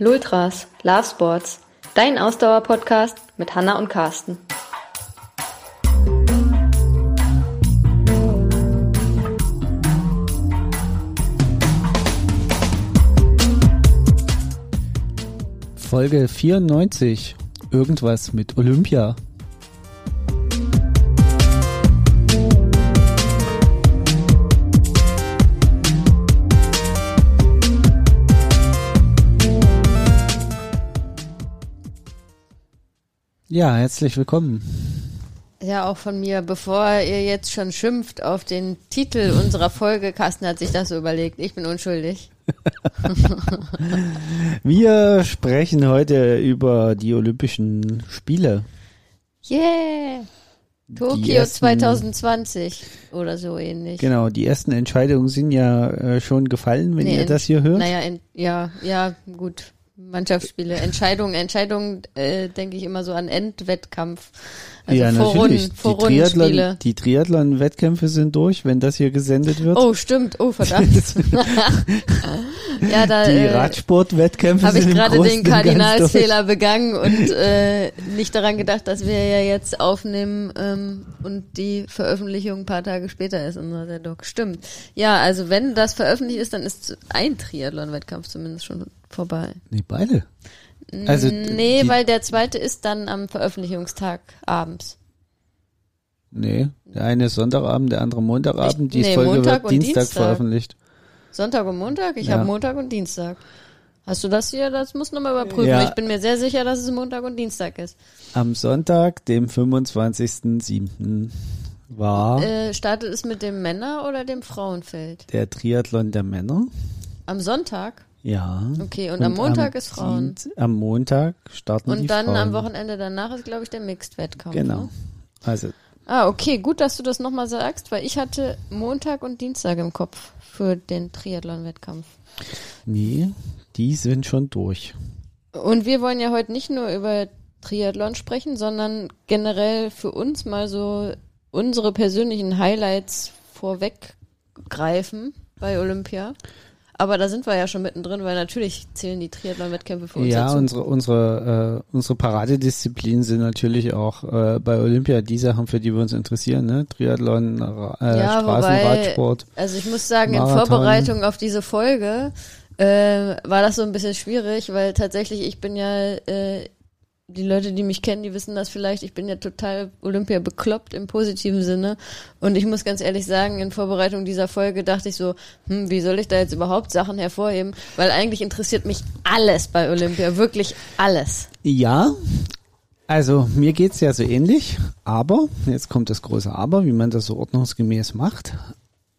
Lultras, Love Sports, dein Ausdauer-Podcast mit Hanna und Carsten. Folge 94. Irgendwas mit Olympia. Ja, herzlich willkommen. Ja, auch von mir, bevor ihr jetzt schon schimpft auf den Titel unserer Folge, Carsten hat sich das so überlegt. Ich bin unschuldig. Wir sprechen heute über die Olympischen Spiele. Yeah! Tokio ersten, 2020 oder so ähnlich. Genau, die ersten Entscheidungen sind ja äh, schon gefallen, wenn nee, ihr das hier hört. Naja, in, ja, ja, gut. Mannschaftsspiele, Entscheidungen, Entscheidungen, äh, denke ich immer so an Endwettkampf. Also ja, natürlich. Vor die, Triathlon, die Triathlon-Wettkämpfe sind durch, wenn das hier gesendet wird. Oh, stimmt. Oh, verdammt. ja, da, die äh, Radsport-Wettkämpfe sind Habe ich gerade den Kardinalsfehler begangen und äh, nicht daran gedacht, dass wir ja jetzt aufnehmen ähm, und die Veröffentlichung ein paar Tage später ist, unser Sendung. Stimmt. Ja, also wenn das veröffentlicht ist, dann ist ein Triathlon-Wettkampf zumindest schon vorbei. Nee, beide. Also nee, weil der zweite ist dann am Veröffentlichungstag abends. Nee, der eine ist Sonntagabend, der andere Montagabend. Ich, die nee, Folge Montag wird Dienstag, Dienstag, veröffentlicht. Sonntag und Montag? Ich ja. habe Montag und Dienstag. Hast du das hier? Das musst du nochmal überprüfen. Ja. Ich bin mir sehr sicher, dass es Montag und Dienstag ist. Am Sonntag, dem 25.07. war... Äh, startet es mit dem Männer- oder dem Frauenfeld? Der Triathlon der Männer. Am Sonntag? Ja. Okay, und, und am Montag am ist Frauen. Am Montag starten und die dann Frauen. am Wochenende danach ist, glaube ich, der Mixed-Wettkampf. Genau. Ne? Also. Ah, okay, gut, dass du das nochmal sagst, weil ich hatte Montag und Dienstag im Kopf für den Triathlon-Wettkampf. Nee, die sind schon durch. Und wir wollen ja heute nicht nur über Triathlon sprechen, sondern generell für uns mal so unsere persönlichen Highlights vorweggreifen bei Olympia. Aber da sind wir ja schon mittendrin, weil natürlich zählen die Triathlon-Wettkämpfe für uns ja, dazu. unsere unsere äh, unsere Paradedisziplinen sind natürlich auch äh, bei Olympia die Sachen, für die wir uns interessieren, ne? Triathlon, äh, ja, Straßenradsport. Also ich muss sagen, Marathon. in Vorbereitung auf diese Folge äh, war das so ein bisschen schwierig, weil tatsächlich ich bin ja äh, die Leute, die mich kennen, die wissen das vielleicht. Ich bin ja total Olympia bekloppt im positiven Sinne. Und ich muss ganz ehrlich sagen, in Vorbereitung dieser Folge dachte ich so, hm, wie soll ich da jetzt überhaupt Sachen hervorheben? Weil eigentlich interessiert mich alles bei Olympia, wirklich alles. Ja, also mir geht's ja so ähnlich, aber, jetzt kommt das große Aber, wie man das so ordnungsgemäß macht.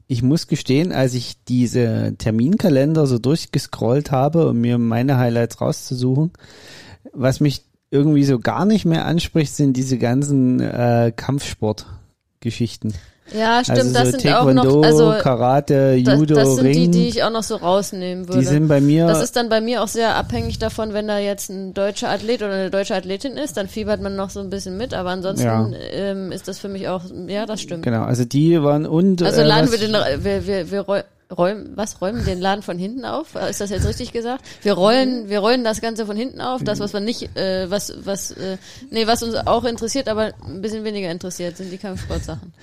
Ich muss gestehen, als ich diese Terminkalender so durchgescrollt habe, um mir meine Highlights rauszusuchen, was mich irgendwie so gar nicht mehr anspricht, sind diese ganzen äh, Kampfsportgeschichten. Ja, stimmt, also das so sind Taekwondo, auch noch, also Karate, Judo, das, das sind Ring. die, die ich auch noch so rausnehmen würde. Die sind bei mir. Das ist dann bei mir auch sehr abhängig davon, wenn da jetzt ein deutscher Athlet oder eine deutsche Athletin ist, dann fiebert man noch so ein bisschen mit, aber ansonsten ja. ähm, ist das für mich auch, ja, das stimmt. Genau, also die waren und. Also laden äh, wir den, wir, wir, wir räumen, was räumen den Laden von hinten auf? Ist das jetzt richtig gesagt? Wir rollen, wir rollen das Ganze von hinten auf. Das, was wir nicht, äh, was, was, äh, nee, was uns auch interessiert, aber ein bisschen weniger interessiert, sind die Kampfsportsachen.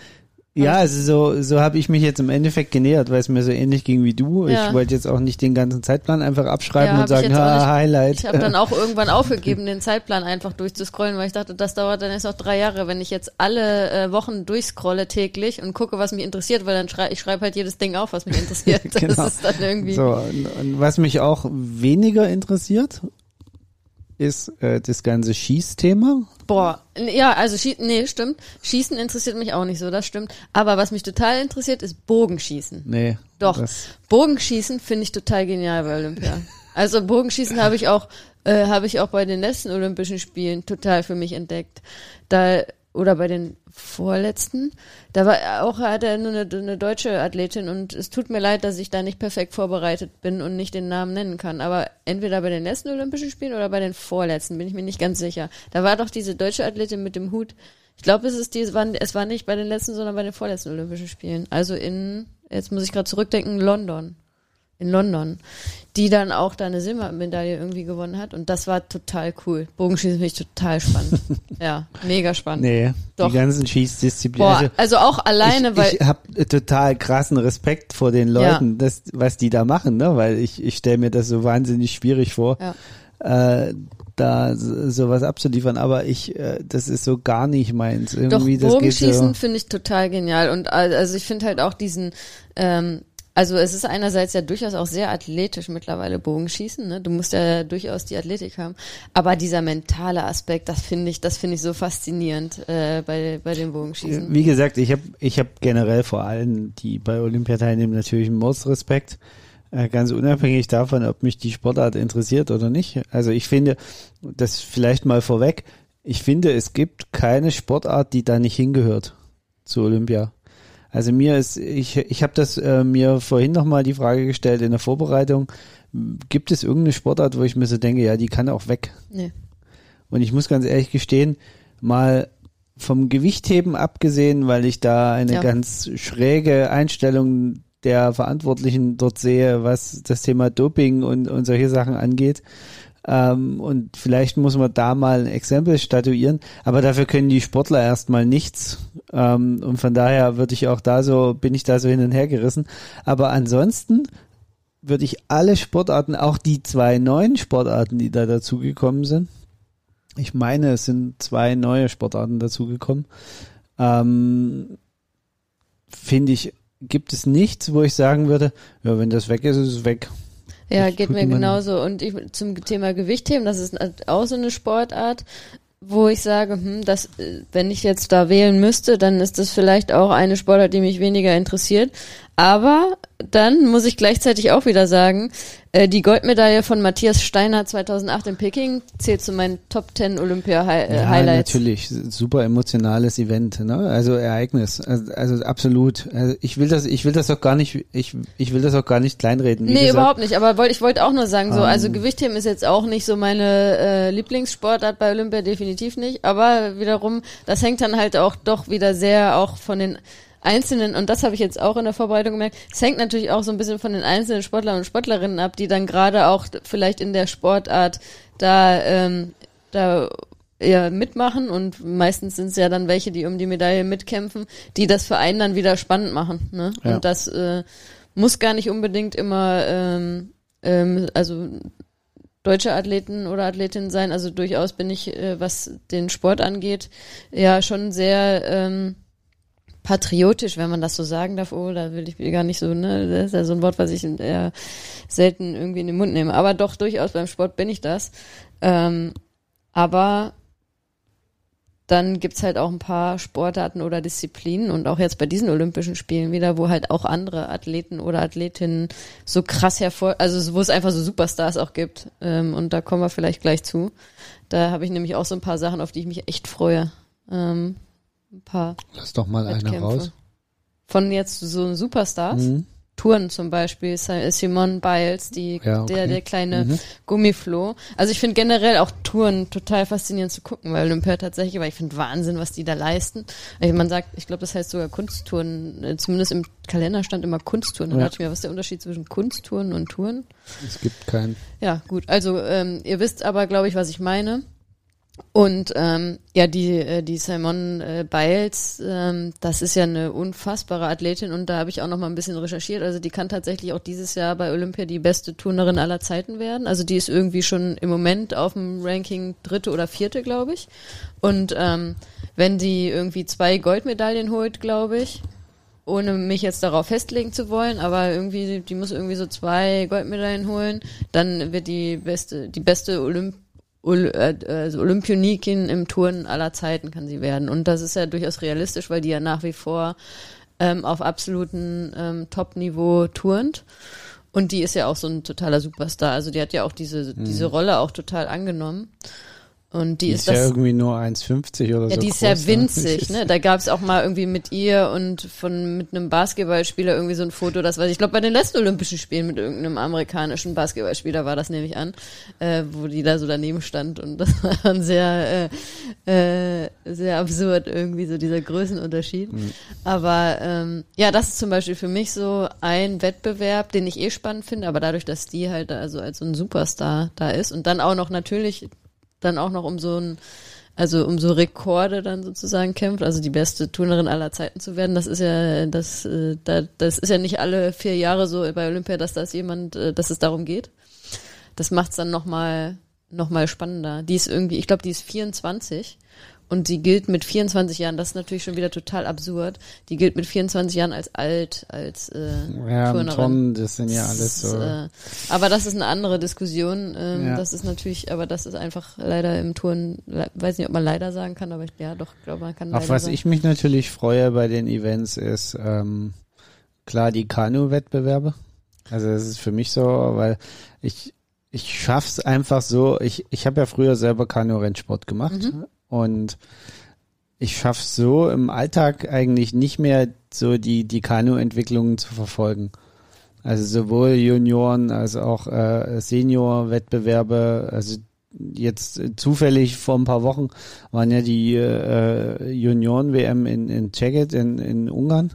Ja, also so, so habe ich mich jetzt im Endeffekt genähert, weil es mir so ähnlich ging wie du. Ja. Ich wollte jetzt auch nicht den ganzen Zeitplan einfach abschreiben ja, und sagen, ha, Highlight. Ich habe dann auch irgendwann aufgegeben, den Zeitplan einfach durchzuscrollen, weil ich dachte, das dauert dann erst noch drei Jahre, wenn ich jetzt alle äh, Wochen durchscrolle täglich und gucke, was mich interessiert, weil dann schrei ich schreibe halt jedes Ding auf, was mich interessiert. genau. Das ist dann irgendwie. So, und, und was mich auch weniger interessiert, ist äh, das ganze Schießthema. Boah, ja, also Schie nee, stimmt. Schießen interessiert mich auch nicht so, das stimmt. Aber was mich total interessiert, ist Bogenschießen. Nee. Doch. Bogenschießen finde ich total genial bei Olympia. Also Bogenschießen habe ich auch äh, habe ich auch bei den letzten Olympischen Spielen total für mich entdeckt. Da oder bei den vorletzten. Da war auch hat er eine, eine, deutsche Athletin und es tut mir leid, dass ich da nicht perfekt vorbereitet bin und nicht den Namen nennen kann. Aber entweder bei den letzten Olympischen Spielen oder bei den vorletzten bin ich mir nicht ganz sicher. Da war doch diese deutsche Athletin mit dem Hut. Ich glaube, es ist die, es war, es war nicht bei den letzten, sondern bei den vorletzten Olympischen Spielen. Also in, jetzt muss ich gerade zurückdenken, London. In London. Die dann auch da eine Silbermedaille irgendwie gewonnen hat. Und das war total cool. Bogenschießen finde ich total spannend. ja, mega spannend. Nee, Doch. die ganzen Schießdisziplinen. Boah, also auch alleine, ich, weil. ich habe total krassen Respekt vor den Leuten, das, was die da machen, ne? weil ich, ich stelle mir das so wahnsinnig schwierig vor, Ja. äh, da so- sowas abzuliefern, aber ich, äh, das ist so gar nicht meins. Doch, Irgendwie, das geht Bogenschießen so. finde ich total genial. Und al- also ich finde halt auch diesen, ähm, also es ist einerseits ja durchaus auch sehr athletisch mittlerweile Bogenschießen, ne? Du musst ja durchaus die Athletik haben. Aber dieser mentale Aspekt, das finde ich, das finde ich so faszinierend äh, bei, bei dem Bogenschießen. Wie gesagt, ich habe ich hab generell vor allem, die bei Olympia teilnehmen, natürlich einen Mordsrespekt. Äh, ganz unabhängig davon, ob mich die Sportart interessiert oder nicht. Also ich finde, das vielleicht mal vorweg, ich finde, es gibt keine Sportart, die da nicht hingehört zu Olympia. Also mir ist, ich, ich habe das äh, mir vorhin nochmal die Frage gestellt in der Vorbereitung, gibt es irgendeine Sportart, wo ich mir so denke, ja, die kann auch weg. Nee. Und ich muss ganz ehrlich gestehen, mal vom Gewichtheben abgesehen, weil ich da eine Ja. ganz schräge Einstellung der Verantwortlichen dort sehe, was das Thema Doping und, und solche Sachen angeht. Ähm, und vielleicht muss man da mal ein Exempel statuieren, aber dafür können die Sportler erstmal nichts. Ähm, und von daher würde ich auch da so, bin ich da so hin und her gerissen. Aber ansonsten würde ich alle Sportarten, auch die zwei neuen Sportarten, die da dazugekommen sind, ich meine, es sind zwei neue Sportarten dazugekommen, ähm, finde ich, gibt es nichts, wo ich sagen würde, ja, wenn das weg ist, ist es weg. Ja, Ich geht mir genauso. Und ich, zum Thema Gewichtheben, das ist auch so eine Sportart, wo ich sage, hm, das, äh, wenn ich jetzt da wählen müsste, dann ist das vielleicht auch eine Sportart, die mich weniger interessiert. Aber dann muss ich gleichzeitig auch wieder sagen, äh, die Goldmedaille von Matthias Steiner 2008 in Peking zählt zu meinen Top 10 Olympia-Highlights. natürlich, super emotionales Event, ne? Also Ereignis, also, also absolut. Also ich will das, ich will das auch gar nicht, ich, ich will das auch gar nicht kleinreden. Wie Nee, gesagt, überhaupt nicht. Aber wollt, ich wollte auch nur sagen, so, Ähm. also Gewichtheben ist jetzt auch nicht so meine äh, Lieblingssportart bei Olympia, definitiv nicht. Aber wiederum, das hängt dann halt auch doch wieder sehr auch von den einzelnen, und das habe ich jetzt auch in der Vorbereitung gemerkt, es hängt natürlich auch so ein bisschen von den einzelnen Sportlern und Sportlerinnen ab, die dann gerade auch vielleicht in der Sportart da, ähm, da ja, mitmachen und meistens sind es ja dann welche, die um die Medaille mitkämpfen, die das für einen dann wieder spannend machen. Ne? Ja. Und das äh, muss gar nicht unbedingt immer, ähm, ähm, also deutsche Athleten oder Athletinnen sein. Also durchaus bin ich, äh, was den Sport angeht, ja schon sehr ähm, patriotisch, wenn man das so sagen darf. Oh, da will ich gar nicht so, ne? Das ist ja so ein Wort, was ich eher selten irgendwie in den Mund nehme. Aber doch durchaus beim Sport bin ich das. Ähm, aber dann gibt's halt auch ein paar Sportarten oder Disziplinen und auch jetzt bei diesen Olympischen Spielen wieder, wo halt auch andere Athleten oder Athletinnen so krass hervor, also wo es einfach so Superstars auch gibt. Ähm, und da kommen wir vielleicht gleich zu. Da habe ich nämlich auch so ein paar Sachen, auf die ich mich echt freue. Ähm, ein paar Lass doch mal eine Wettkämpfe. raus. Von jetzt so Superstars. Mhm. Touren zum Beispiel, Si- Simone Biles, die, Ja, okay. der, der kleine Mhm. Gummifloh. Also ich finde generell auch Touren total faszinierend zu gucken, weil Olympia tatsächlich, weil ich finde Wahnsinn, was die da leisten. Also man sagt, ich glaube, das heißt sogar Kunsttouren, äh, zumindest im Kalender stand immer Kunsttouren. Dann Ja. dachte ich mir, was ist der Unterschied zwischen Kunsttouren und Touren? Es gibt keinen. Ja, gut. Also ähm, ihr wisst aber, glaube ich, was ich meine. Und ähm, ja, die, äh, die Simon äh, Biles, ähm, das ist ja eine unfassbare Athletin und da habe ich auch noch mal ein bisschen recherchiert. Also die kann tatsächlich auch dieses Jahr bei Olympia die beste Turnerin aller Zeiten werden. Also die ist irgendwie schon im Moment auf dem Ranking dritte oder vierte, glaube ich. Und ähm, wenn die irgendwie zwei Goldmedaillen holt, glaube ich, ohne mich jetzt darauf festlegen zu wollen, aber irgendwie, die muss irgendwie so zwei Goldmedaillen holen, dann wird die beste, die beste Olymp Ol äh, also Olympionikin im Turnen aller Zeiten kann sie werden. Und das ist ja durchaus realistisch, weil die ja nach wie vor ähm, auf absolutem ähm, Top-Niveau turnt. Und die ist ja auch so ein totaler Superstar. Also die hat ja auch diese, diese Rolle auch total angenommen. Und die, Die ist ist ja das. irgendwie nur 1,50 oder so. Ja, die ist groß, ja ne? winzig, ne? Da gab es auch mal irgendwie mit ihr und von mit einem Basketballspieler irgendwie so ein Foto, das weiß ich. Ich glaube, bei den letzten Olympischen Spielen mit irgendeinem amerikanischen Basketballspieler war das, nehme ich an, äh, wo die da so daneben stand und das war dann sehr, äh, äh, sehr absurd irgendwie, so dieser Größenunterschied. Aber ähm, ja, das ist zum Beispiel für mich so ein Wettbewerb, den ich eh spannend finde, aber dadurch, dass die halt also als so ein Superstar da ist und dann auch noch natürlich dann auch noch um so ein, also um so Rekorde dann sozusagen kämpft, also die beste Turnerin aller Zeiten zu werden, das ist ja, das, äh, da, das ist ja nicht alle vier Jahre so bei Olympia, dass das jemand, äh, dass es darum geht. Das macht's dann nochmal noch mal spannender. Die ist irgendwie, ich glaube, die ist 24 und sie gilt mit 24 Jahren, das ist natürlich schon wieder total absurd, die gilt mit 24 Jahren als alt, als äh, Ja, Turnerin. Tonnen, das sind ja alles so. Äh, aber das ist eine andere Diskussion. Ähm, Ja. Das ist natürlich, aber das ist einfach leider im Turn, weiß nicht, ob man leider sagen kann, aber ich, ja, doch, glaube man kann Auf was sagen. ich mich natürlich freue bei den Events ist ähm, klar die Kanu-Wettbewerbe. Also das ist für mich so, weil ich ich schaff's einfach so. Ich ich habe ja früher selber Kanu-Rennsport gemacht Mhm. Und ich schaff's so im Alltag eigentlich nicht mehr so die die Kanu-Entwicklungen zu verfolgen. Also sowohl Junioren als auch äh, Senior-Wettbewerbe. Also jetzt äh, zufällig vor ein paar Wochen waren ja die äh, Junioren-WM in, in Czechien, in, in Ungarn.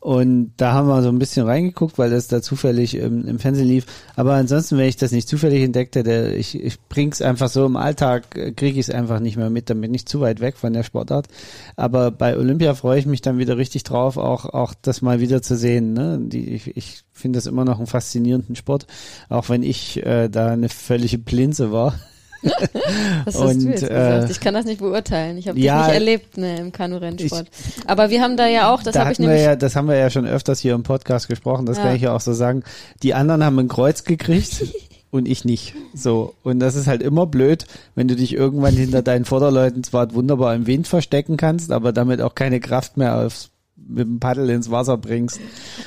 Und da haben wir so ein bisschen reingeguckt, weil das da zufällig im, im Fernsehen lief. Aber ansonsten, wenn ich das nicht zufällig entdeckt hätte, ich, ich bring's einfach so im Alltag, äh, kriege ich es einfach nicht mehr mit, damit nicht zu weit weg von der Sportart. Aber bei Olympia freue ich mich dann wieder richtig drauf, auch, auch das mal wieder zu sehen. Ne? Die, ich ich finde das immer noch einen faszinierenden Sport, auch wenn ich äh, da eine völlige Plinze war. Was hast und, du jetzt äh, gesagt? Ich kann das nicht beurteilen. Ich habe ja, das nicht erlebt ne, im Kanu-Rennsport. Aber wir haben da ja auch, das da habe ich nämlich, ja, das haben wir ja schon öfters hier im Podcast gesprochen, das Ja. kann ich ja auch so sagen. Die anderen haben ein Kreuz gekriegt und ich nicht. So. Und das ist halt immer blöd, wenn du dich irgendwann hinter deinen Vorderleuten zwar wunderbar im Wind verstecken kannst, aber damit auch keine Kraft mehr aufs mit dem Paddel ins Wasser bringst.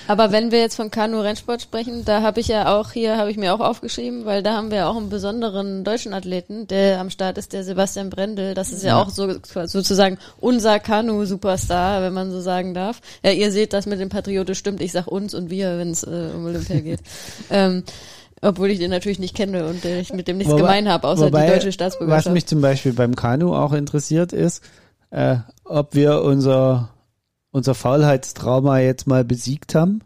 aber wenn wir jetzt von Kanu-Rennsport sprechen, da habe ich ja auch hier, habe ich mir auch aufgeschrieben, weil da haben wir auch einen besonderen deutschen Athleten, der am Start ist, der Sebastian Brendel. Das ist ja, Ja. auch so sozusagen unser Kanu-Superstar, wenn man so sagen darf. Ja, ihr seht, das mit dem Patriote stimmt. Ich sag uns und wir, wenn es äh, um Olympia geht. ähm, obwohl ich den natürlich nicht kenne und äh, ich mit dem nichts Wobei- gemein habe, außer wobei, die deutsche Was Staatsbürgerschaft. mich zum Beispiel beim Kanu auch interessiert ist, äh, ob wir unser, unser Faulheitstrauma jetzt mal besiegt haben.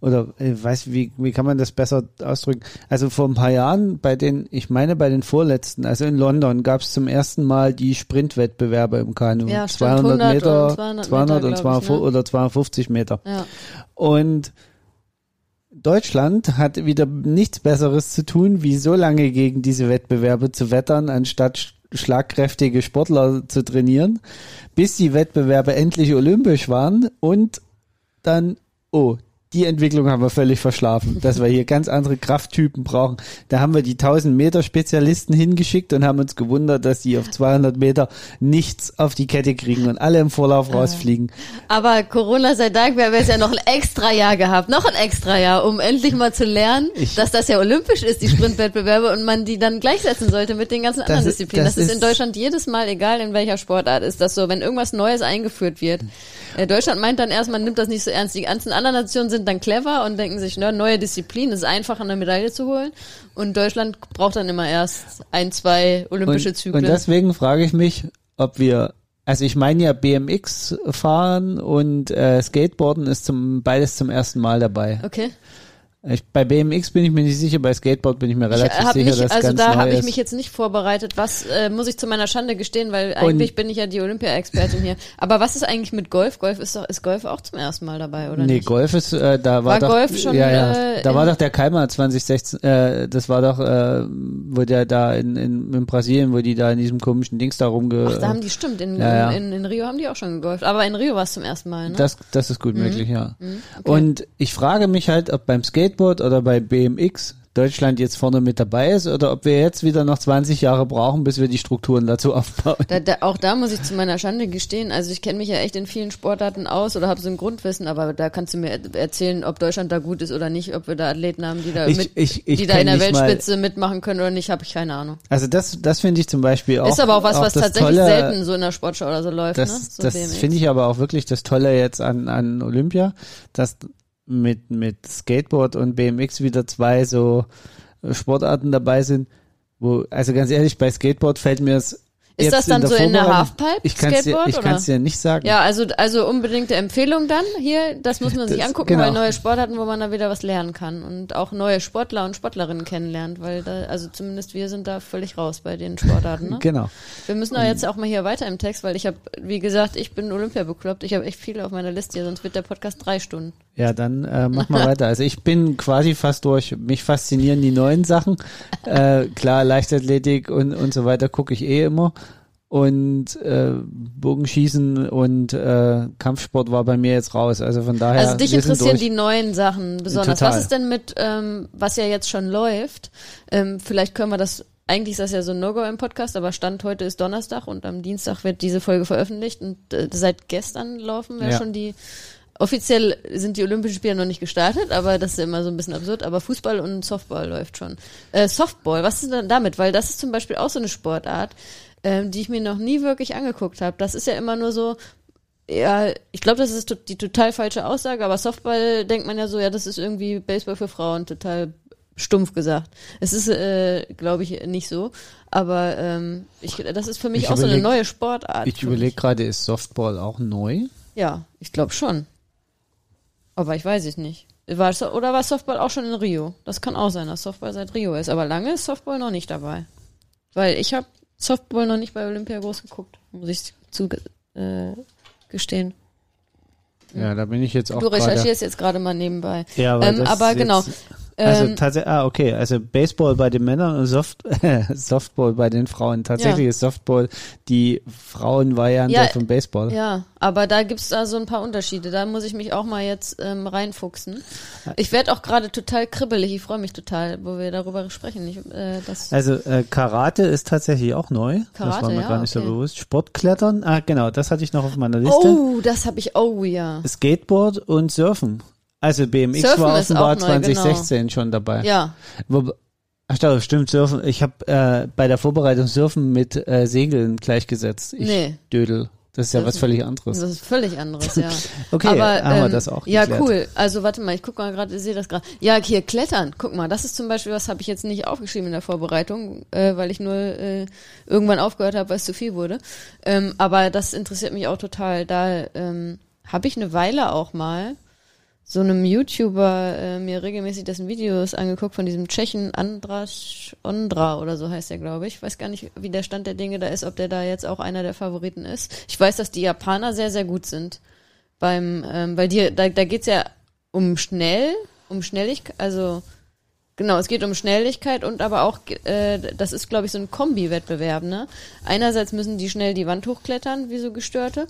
Oder äh, weiß wie wie kann man das besser ausdrücken? Also vor ein paar Jahren bei den, ich meine bei den vorletzten, also in London gab es zum ersten Mal die Sprintwettbewerbe im Kanu. Ja, stimmt, 200 100 Meter, und 200 200 und Meter, glaub ich, 200 ne? oder 250 Meter. ja. Und Deutschland hat wieder nichts Besseres zu tun, wie so lange gegen diese Wettbewerbe zu wettern, anstatt schlagkräftige Sportler zu trainieren, bis die Wettbewerbe endlich olympisch waren und dann, oh, die Entwicklung haben wir völlig verschlafen, dass wir hier ganz andere Krafttypen brauchen. Da haben wir die 1000 Meter Spezialisten hingeschickt und haben uns gewundert, dass die auf 200 Meter nichts auf die Kette kriegen und alle im Vorlauf rausfliegen. Aber Corona sei Dank, wir haben jetzt ja noch ein extra Jahr gehabt, noch ein extra Jahr, um endlich mal zu lernen, Ich- dass das ja olympisch ist, die Sprintwettbewerbe, und man die dann gleichsetzen sollte mit den ganzen anderen ist- Disziplinen. Das, das ist in ist- Deutschland jedes Mal, egal in welcher Sportart, ist das so, wenn irgendwas Neues eingeführt wird. Äh, Deutschland meint dann erst, man nimmt das nicht so ernst. Die ganzen anderen Nationen sind dann clever und denken sich, ne, neue Disziplin, es ist einfach, eine Medaille zu holen. Und Deutschland braucht dann immer erst ein, zwei olympische und, Zyklen. Und deswegen frage ich mich, ob wir, also ich meine ja BMX fahren und äh, Skateboarden ist zum beides zum ersten Mal dabei. okay. Ich, bei BMX bin ich mir nicht sicher, bei Skateboard bin ich mir relativ ich sicher, mich, dass also ganz da habe ich mich jetzt nicht vorbereitet. Was äh, muss ich zu meiner Schande gestehen, weil eigentlich bin ich ja die Olympia-Expertin hier. Aber was ist eigentlich mit Golf? Golf ist doch ist Golf auch zum ersten Mal dabei, oder Nee, nicht? Golf ist, äh, da war, War doch, Golf schon, ja, ja, äh, da war in- doch der Keimer 2016, äh, das war doch, äh, wo der da in, in, in Brasilien, wo die da in diesem komischen Dings da rumge... Ach, da haben die stimmt. In, Ja, ja. In, in Rio haben die auch schon gegolft. Aber in Rio war es zum ersten Mal, ne? Das, das ist gut möglich, ja. okay. Und ich frage mich halt, ob beim Skateboard oder bei BMX Deutschland jetzt vorne mit dabei ist oder ob wir jetzt wieder noch 20 Jahre brauchen, bis wir die Strukturen dazu aufbauen. Da, da, auch da muss ich zu meiner Schande gestehen, also ich kenne mich ja echt in vielen Sportarten aus oder habe so ein Grundwissen, aber da kannst du mir er- erzählen, ob Deutschland da gut ist oder nicht, ob wir da Athleten haben, die da, Ich- mit, ich- ich die da in der Weltspitze mitmachen können oder nicht, habe ich keine Ahnung. Also das, das finde ich zum Beispiel auch. ist aber auch was, was das tatsächlich Tolle, selten so in der Sportschau oder so läuft, ne? Das, So das finde ich aber auch wirklich das Tolle jetzt an, an Olympia, dass mit, mit Skateboard und BMX wieder zwei so Sportarten dabei sind, wo, also ganz ehrlich, bei Skateboard fällt mir es Ist das dann der so in der Halfpipe, Ich kann es dir, ich kann's dir nicht sagen. Ja, also, also unbedingte Empfehlung dann hier. Das muss man sich Das- angucken, genau. weil neue Sportarten, wo man da wieder was lernen kann und auch neue Sportler und Sportlerinnen kennenlernt, weil da, also zumindest wir sind da völlig raus bei den Sportarten. Ne? Genau. Wir müssen aber jetzt auch mal hier weiter im Text, weil ich habe, wie gesagt, ich bin Olympia bekloppt. Ich habe echt viele auf meiner Liste hier, sonst wird der Podcast drei Stunden. Ja, dann äh, mach mal weiter. Also ich bin quasi fast durch. Mich faszinieren die neuen Sachen. Äh, klar, Leichtathletik und, und so weiter gucke ich eh immer. Und äh, Bogenschießen und äh, Kampfsport war bei mir jetzt raus. Also von daher. Also dich interessieren die neuen Sachen besonders. Total. Was ist denn mit, ähm, was ja jetzt schon läuft? Ähm, vielleicht können wir das, eigentlich ist das ja so ein No-Go im Podcast, aber Stand heute ist Donnerstag und am Dienstag wird diese Folge veröffentlicht und äh, seit gestern laufen ja, Ja. schon die, offiziell sind die Olympischen Spiele noch nicht gestartet, aber das ist immer so ein bisschen absurd, aber Fußball und Softball läuft schon. Äh, Softball, was ist denn damit? Weil das ist zum Beispiel auch so eine Sportart, ähm, die ich mir noch nie wirklich angeguckt habe. Das ist ja immer nur so, ja, ich glaube, das ist die total falsche Aussage, aber Softball denkt man ja so, ja, das ist irgendwie Baseball für Frauen, total stumpf gesagt. Es ist, äh, glaube ich, nicht so, aber ähm, ich, das ist für mich Ich auch so eine überleg- neue Sportart. Ich überlege gerade, ist Softball auch neu? Ja, ich glaube schon. Aber ich weiß es nicht. War oder war Softball auch schon in Rio? Das kann auch sein, dass Softball seit Rio ist. Aber lange ist Softball noch nicht dabei. Weil ich habe Softball noch nicht bei Olympia groß geguckt, muss ich zu äh, gestehen. Ja, da bin ich jetzt auch Du gerade. recherchierst jetzt gerade mal nebenbei. Ja, weil Ähm, das aber ist genau. Also Ähm, tatsächlich, ah, okay, also Baseball bei den Männern und Soft, Softball bei den Frauen. Tatsächlich Ja. ist Softball die Frauenvariante Ja, vom Baseball. Ja, aber da gibt's da so ein paar Unterschiede. Da muss ich mich auch mal jetzt ähm, reinfuchsen. Ich werde auch gerade total kribbelig. Ich freue mich total, wo wir darüber sprechen. Ich, äh, das, Also äh, Karate ist tatsächlich auch neu. das Karate, war mir ja, gar nicht so okay. bewusst. Sportklettern, ah genau, das hatte ich noch auf meiner Liste. oh, das habe ich. Oh ja. Skateboard und Surfen. Also BMX Surfen war offenbar auch neu, genau. 2016 schon dabei. Ja, Wo, ach doch, stimmt, Surfen. Ich habe äh, bei der Vorbereitung Surfen mit äh, Segeln gleichgesetzt. Ich Nee. Dödel. Das ist ja Das- was völlig anderes. das ist völlig anderes, ja. Okay, aber, haben wir ähm, das auch Ja, geklärt. cool. Also warte mal, ich guck mal gerade, ich sehe das gerade. Ja, hier Klettern. Guck mal, das ist zum Beispiel was, habe ich jetzt nicht aufgeschrieben in der Vorbereitung, äh, weil ich nur äh, irgendwann aufgehört habe, weil es zu viel wurde. Ähm, aber das interessiert mich auch total. Da ähm, habe ich eine Weile auch mal so einem YouTuber äh, mir regelmäßig dessen Videos angeguckt von diesem Tschechen Andras Ondra oder so heißt er, glaube ich. Ich weiß gar nicht, wie der Stand der Dinge da ist, ob der da jetzt auch einer der Favoriten ist. Ich weiß, dass die Japaner sehr, sehr gut sind beim, ähm, weil die, da, da geht's ja um schnell, um Schnelligkeit, also genau, es geht um Schnelligkeit und aber auch, äh, das ist, glaube ich, so ein Kombi-Wettbewerb, ne? Einerseits müssen die schnell die Wand hochklettern, wie so Gestörte.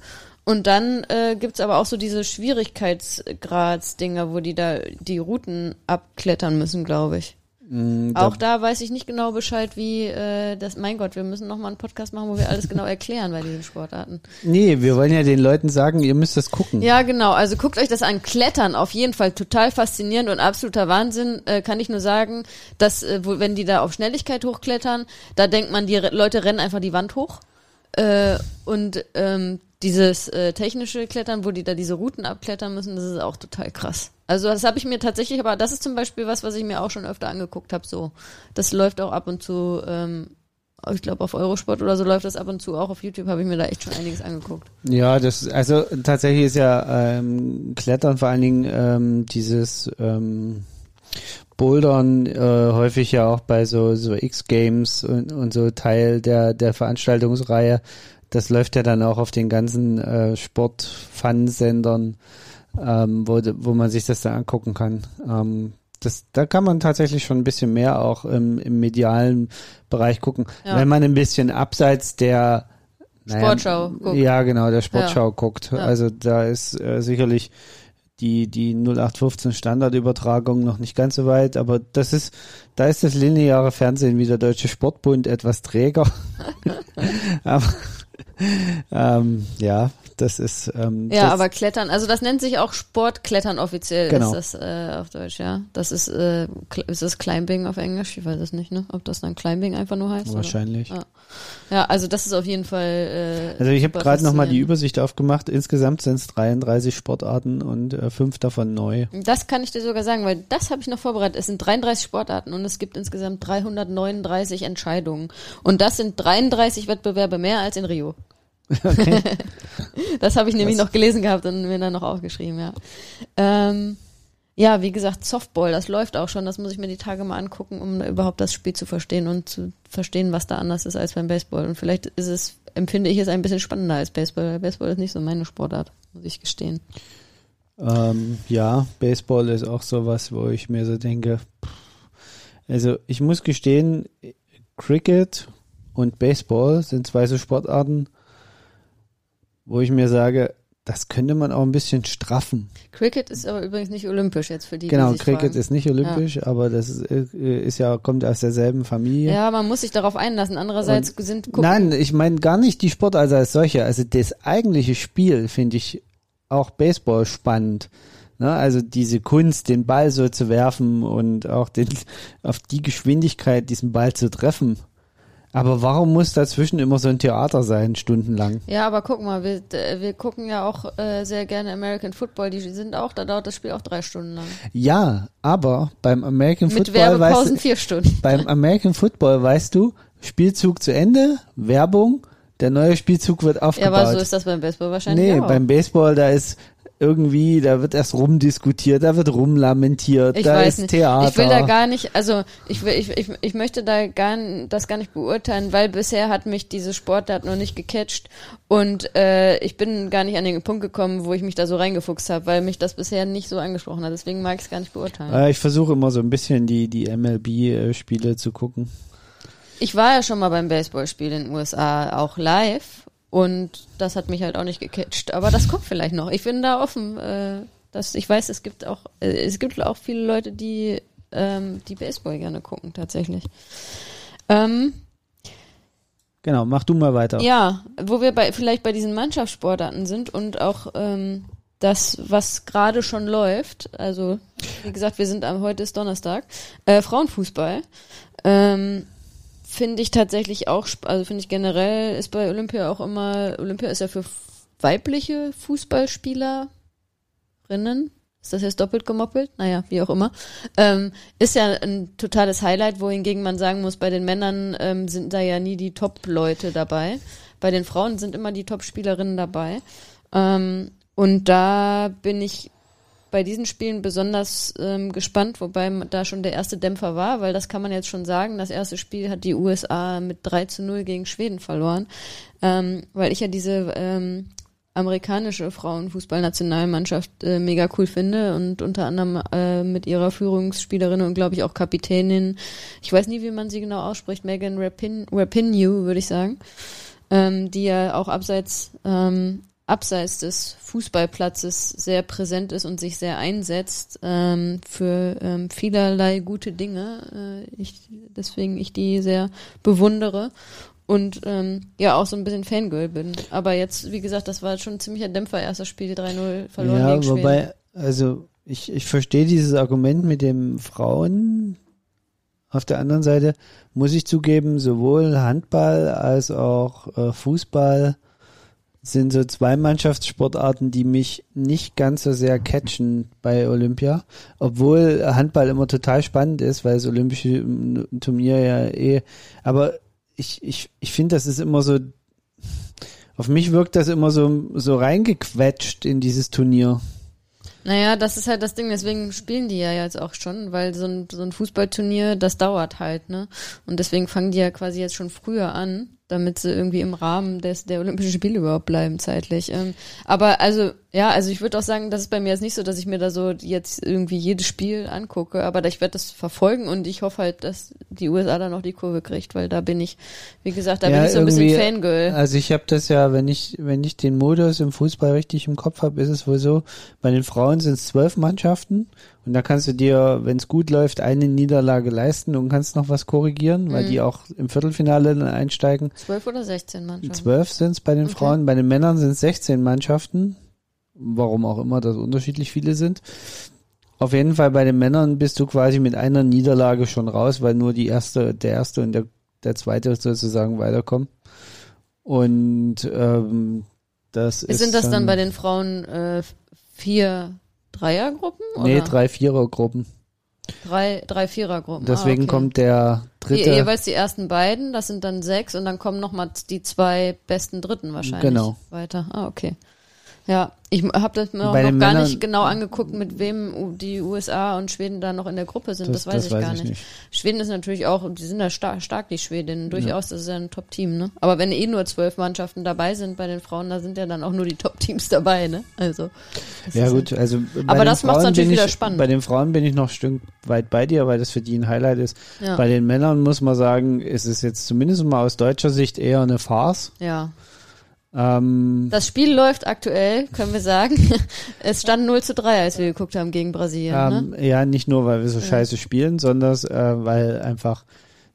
Und dann äh, gibt's aber auch so diese Schwierigkeitsgrads-Dinger, wo die da die Routen abklettern müssen, glaube ich. Mm, da- Auch da weiß ich nicht genau Bescheid, wie äh, das. Mein Gott, wir müssen noch mal einen Podcast machen, wo wir alles genau erklären bei diesen Sportarten. Nee, wir wollen ja den Leuten sagen, ihr müsst das gucken. Ja, genau. Also guckt euch das an. Klettern auf jeden Fall total faszinierend und absoluter Wahnsinn. Äh, kann ich nur sagen, dass äh, wo, wenn die da auf Schnelligkeit hochklettern, da denkt man, die Re Leute rennen einfach die Wand hoch. Äh, und ähm, dieses äh, technische Klettern, wo die da diese Routen abklettern müssen, das ist auch total krass. Also das habe ich mir tatsächlich, aber das ist zum Beispiel was, was ich mir auch schon öfter angeguckt habe. So, das läuft auch ab und zu. Ähm, ich glaube auf Eurosport oder so läuft das ab und zu auch auf YouTube. Habe ich mir da echt schon einiges angeguckt. Ja, das also tatsächlich ist ja ähm, Klettern vor allen Dingen ähm, dieses ähm, Bouldern äh, häufig ja auch bei so so X Games und, und so Teil der der Veranstaltungsreihe. Das läuft ja dann auch auf den ganzen äh, Sport-Fun-Sendern, ähm, wo wo man sich das dann angucken kann. Ähm, das, da kann man tatsächlich schon ein bisschen mehr auch im, im medialen Bereich gucken. Ja. Wenn man ein bisschen abseits der naja, Sportschau guckt. Ja, genau, der Sportschau guckt. Ja. Also da ist äh, sicherlich die, die 0815 Standardübertragung noch nicht ganz so weit, aber das ist, da ist das lineare Fernsehen wie der Deutsche Sportbund etwas träger. aber ähm, ja, das ist. Ähm, Ja, das, aber Klettern, also das nennt sich auch Sportklettern offiziell, Genau. ist das äh, auf Deutsch, ja. Das ist, äh, ist das Climbing auf Englisch? Ich weiß es nicht, ne? Ob das dann Climbing einfach nur heißt? wahrscheinlich. Oder? Ja, also das ist auf jeden Fall. Äh, Also ich habe gerade nochmal die. Übersicht aufgemacht. Insgesamt sind es 33 Sportarten und äh, fünf davon neu. Das kann ich dir sogar sagen, weil das habe ich noch vorbereitet. Es sind 33 Sportarten und es gibt insgesamt 339 Entscheidungen. Und das sind 33 Wettbewerbe mehr als in Rio. Okay. Das habe ich nämlich noch gelesen gehabt und mir dann noch aufgeschrieben, ja. Ähm, ja, wie gesagt, Softball, das läuft auch schon. Das muss ich mir die Tage mal angucken, um überhaupt das Spiel zu verstehen und zu verstehen, was da anders ist als beim Baseball. Und vielleicht ist es, empfinde ich es ein bisschen spannender als Baseball. weil Baseball ist nicht so meine Sportart, muss ich gestehen. Ähm, ja, Baseball ist auch sowas, wo ich mir so denke, also ich muss gestehen, Cricket und Baseball sind zwei so Sportarten, wo ich mir sage, das könnte man auch ein bisschen straffen. Cricket ist aber übrigens nicht olympisch jetzt für die, genau, die Cricket fragen. ist nicht olympisch, aber das ist, äh, ist ja, kommt aus derselben Familie. Ja, man muss sich darauf einlassen. Andererseits sind gucken, Nein, ich meine gar nicht die Sportart als solche. Also das eigentliche Spiel finde ich auch Baseball spannend. Ne? Also diese Kunst, den Ball so zu werfen und auch den, auf die Geschwindigkeit diesen Ball zu treffen. Aber warum muss dazwischen immer so ein Theater sein, stundenlang? Ja, aber guck mal, wir, wir gucken ja auch äh, sehr gerne American Football. Die sind auch, da dauert das Spiel auch drei Stunden lang. Ja, aber beim American Mit Football weißt Werbepausen du, vier Stunden. beim American Football weißt du, Spielzug zu Ende, Werbung, der neue Spielzug wird Ja, aufgebaut. aber so ist das beim Baseball wahrscheinlich Nee, auch. beim Baseball, da ist irgendwie, da wird erst rumdiskutiert, da wird rumlamentiert, ich da weiß ist nicht. Theater. Ich will da gar nicht, also ich will, ich, ich, ich möchte da gar das gar nicht beurteilen, weil bisher hat mich diese Sportart noch nicht gecatcht und äh, ich bin gar nicht an den Punkt gekommen, wo ich mich da so reingefuchst habe, weil mich das bisher nicht so angesprochen hat. Deswegen mag ich es gar nicht beurteilen. äh, ich versuche immer so ein bisschen die, die MLB-Spiele zu gucken. Ich war ja schon mal beim Baseballspiel in den USA, auch live. Und das hat mich halt auch nicht gecatcht. Aber das kommt vielleicht noch. Ich bin da offen. Äh, dass ich weiß, es gibt auch, äh, es gibt auch viele Leute, die, ähm, die Baseball gerne gucken, tatsächlich. Ähm, Genau, mach du mal weiter. ja, wo wir bei, vielleicht bei diesen Mannschaftssportarten sind und auch ähm, das, was gerade schon läuft, also wie gesagt, wir sind am, heute ist Donnerstag, äh, Frauenfußball, ähm, finde ich tatsächlich auch, also finde ich generell ist bei Olympia auch immer, Olympia ist ja für weibliche Fußballspielerinnen, ist das jetzt doppelt gemoppelt? Naja, wie auch immer. Ähm, ist ja ein totales Highlight, wohingegen man sagen muss, bei den Männern ähm, sind da ja nie die Top-Leute dabei. Bei den Frauen sind immer die Top-Spielerinnen dabei. Ähm, und da bin ich bei diesen Spielen besonders ähm, gespannt, wobei da schon der erste Dämpfer war, weil das kann man jetzt schon sagen. Das erste Spiel hat die USA mit 3 zu 0 gegen Schweden verloren, ähm, weil ich ja diese ähm, amerikanische Frauenfußballnationalmannschaft äh, mega cool finde und unter anderem äh, mit ihrer Führungsspielerin und glaube ich auch Kapitänin, ich weiß nie, wie man sie genau ausspricht, Megan Rapin, Rapinoe, würde ich sagen, ähm, die ja auch abseits ähm, abseits des Fußballplatzes sehr präsent ist und sich sehr einsetzt ähm, für ähm, vielerlei gute Dinge. Äh, ich, deswegen ich die sehr bewundere und ähm, ja auch so ein bisschen Fangirl bin. Aber jetzt, wie gesagt, das war schon ein ziemlicher Dämpfer, erstes Spiel 3-0 verloren ja, gegen Schweden. wobei, also ich, ich verstehe dieses Argument mit dem Frauen. Auf der anderen Seite muss ich zugeben, sowohl Handball als auch äh, Fußball sind so zwei Mannschaftssportarten, die mich nicht ganz so sehr catchen bei Olympia, obwohl Handball immer total spannend ist, weil das olympische Turnier ja eh, aber ich, ich, ich finde, das ist immer so, auf mich wirkt das immer so, so reingequetscht in dieses Turnier. Naja, das ist halt das Ding, deswegen spielen die ja jetzt auch schon, weil so ein, so ein Fußballturnier, das dauert halt, ne? Und deswegen fangen die ja quasi jetzt schon früher an, damit sie irgendwie im Rahmen des, der Olympischen Spiele überhaupt bleiben zeitlich. Ähm, aber also Ja, also ich würde auch sagen, das ist bei mir jetzt nicht so, dass ich mir da so jetzt irgendwie jedes Spiel angucke, aber ich werde das verfolgen und ich hoffe halt, dass die USA da noch die Kurve kriegt, weil da bin ich, wie gesagt, da Ja, bin ich so ein bisschen Fangirl. Also ich habe das ja, wenn ich wenn ich den Modus im Fußball richtig im Kopf habe, ist es wohl so, bei den Frauen sind es zwölf Mannschaften und da kannst du dir, wenn es gut läuft, eine Niederlage leisten und kannst noch was korrigieren, weil Mhm. die auch im Viertelfinale dann einsteigen. Zwölf oder 16 Mannschaften. Zwölf sind es bei den Okay. Frauen, bei den Männern sind es 16 Mannschaften, warum auch immer das unterschiedlich viele sind. Auf jeden Fall bei den Männern bist du quasi mit einer Niederlage schon raus, weil nur die erste, der erste und der, der zweite sozusagen weiterkommen. Und ähm, das ist Sind das dann dann bei den Frauen äh, vier Dreiergruppen? nee oder? drei Vierergruppen. drei, drei Vierergruppen. Deswegen ah, okay. kommt der Je, dritte. jeweils die ersten beiden, das sind dann sechs und dann kommen nochmal die zwei besten Dritten wahrscheinlich Genau. weiter. Ah, okay. Ja, ich habe das mir auch noch gar Männern- nicht genau angeguckt, mit wem die USA und Schweden da noch in der Gruppe sind. Das, Das- weiß das ich weiß gar ich nicht. nicht. Schweden ist natürlich auch, die sind da stark, stark die Schwedinnen, durchaus, das ist ja ein Top-Team, ne? Aber wenn eh nur zwölf Mannschaften dabei sind bei den Frauen, da sind ja dann auch nur die Top-Teams dabei, ne? Also. Ja gut, also Aber das macht's Frauen natürlich ich, wieder spannend. Bei den Frauen bin ich noch ein Stück weit bei dir, weil das für die ein Highlight ist. Ja. Bei den Männern muss man sagen, ist es jetzt zumindest mal aus deutscher Sicht eher eine Farce. Ja. Ähm, Das Spiel läuft aktuell, können wir sagen. Es stand 0 zu 3, als wir geguckt haben gegen Brasilien. ähm, ne? Ja, nicht nur, weil wir so scheiße spielen, sondern äh, weil einfach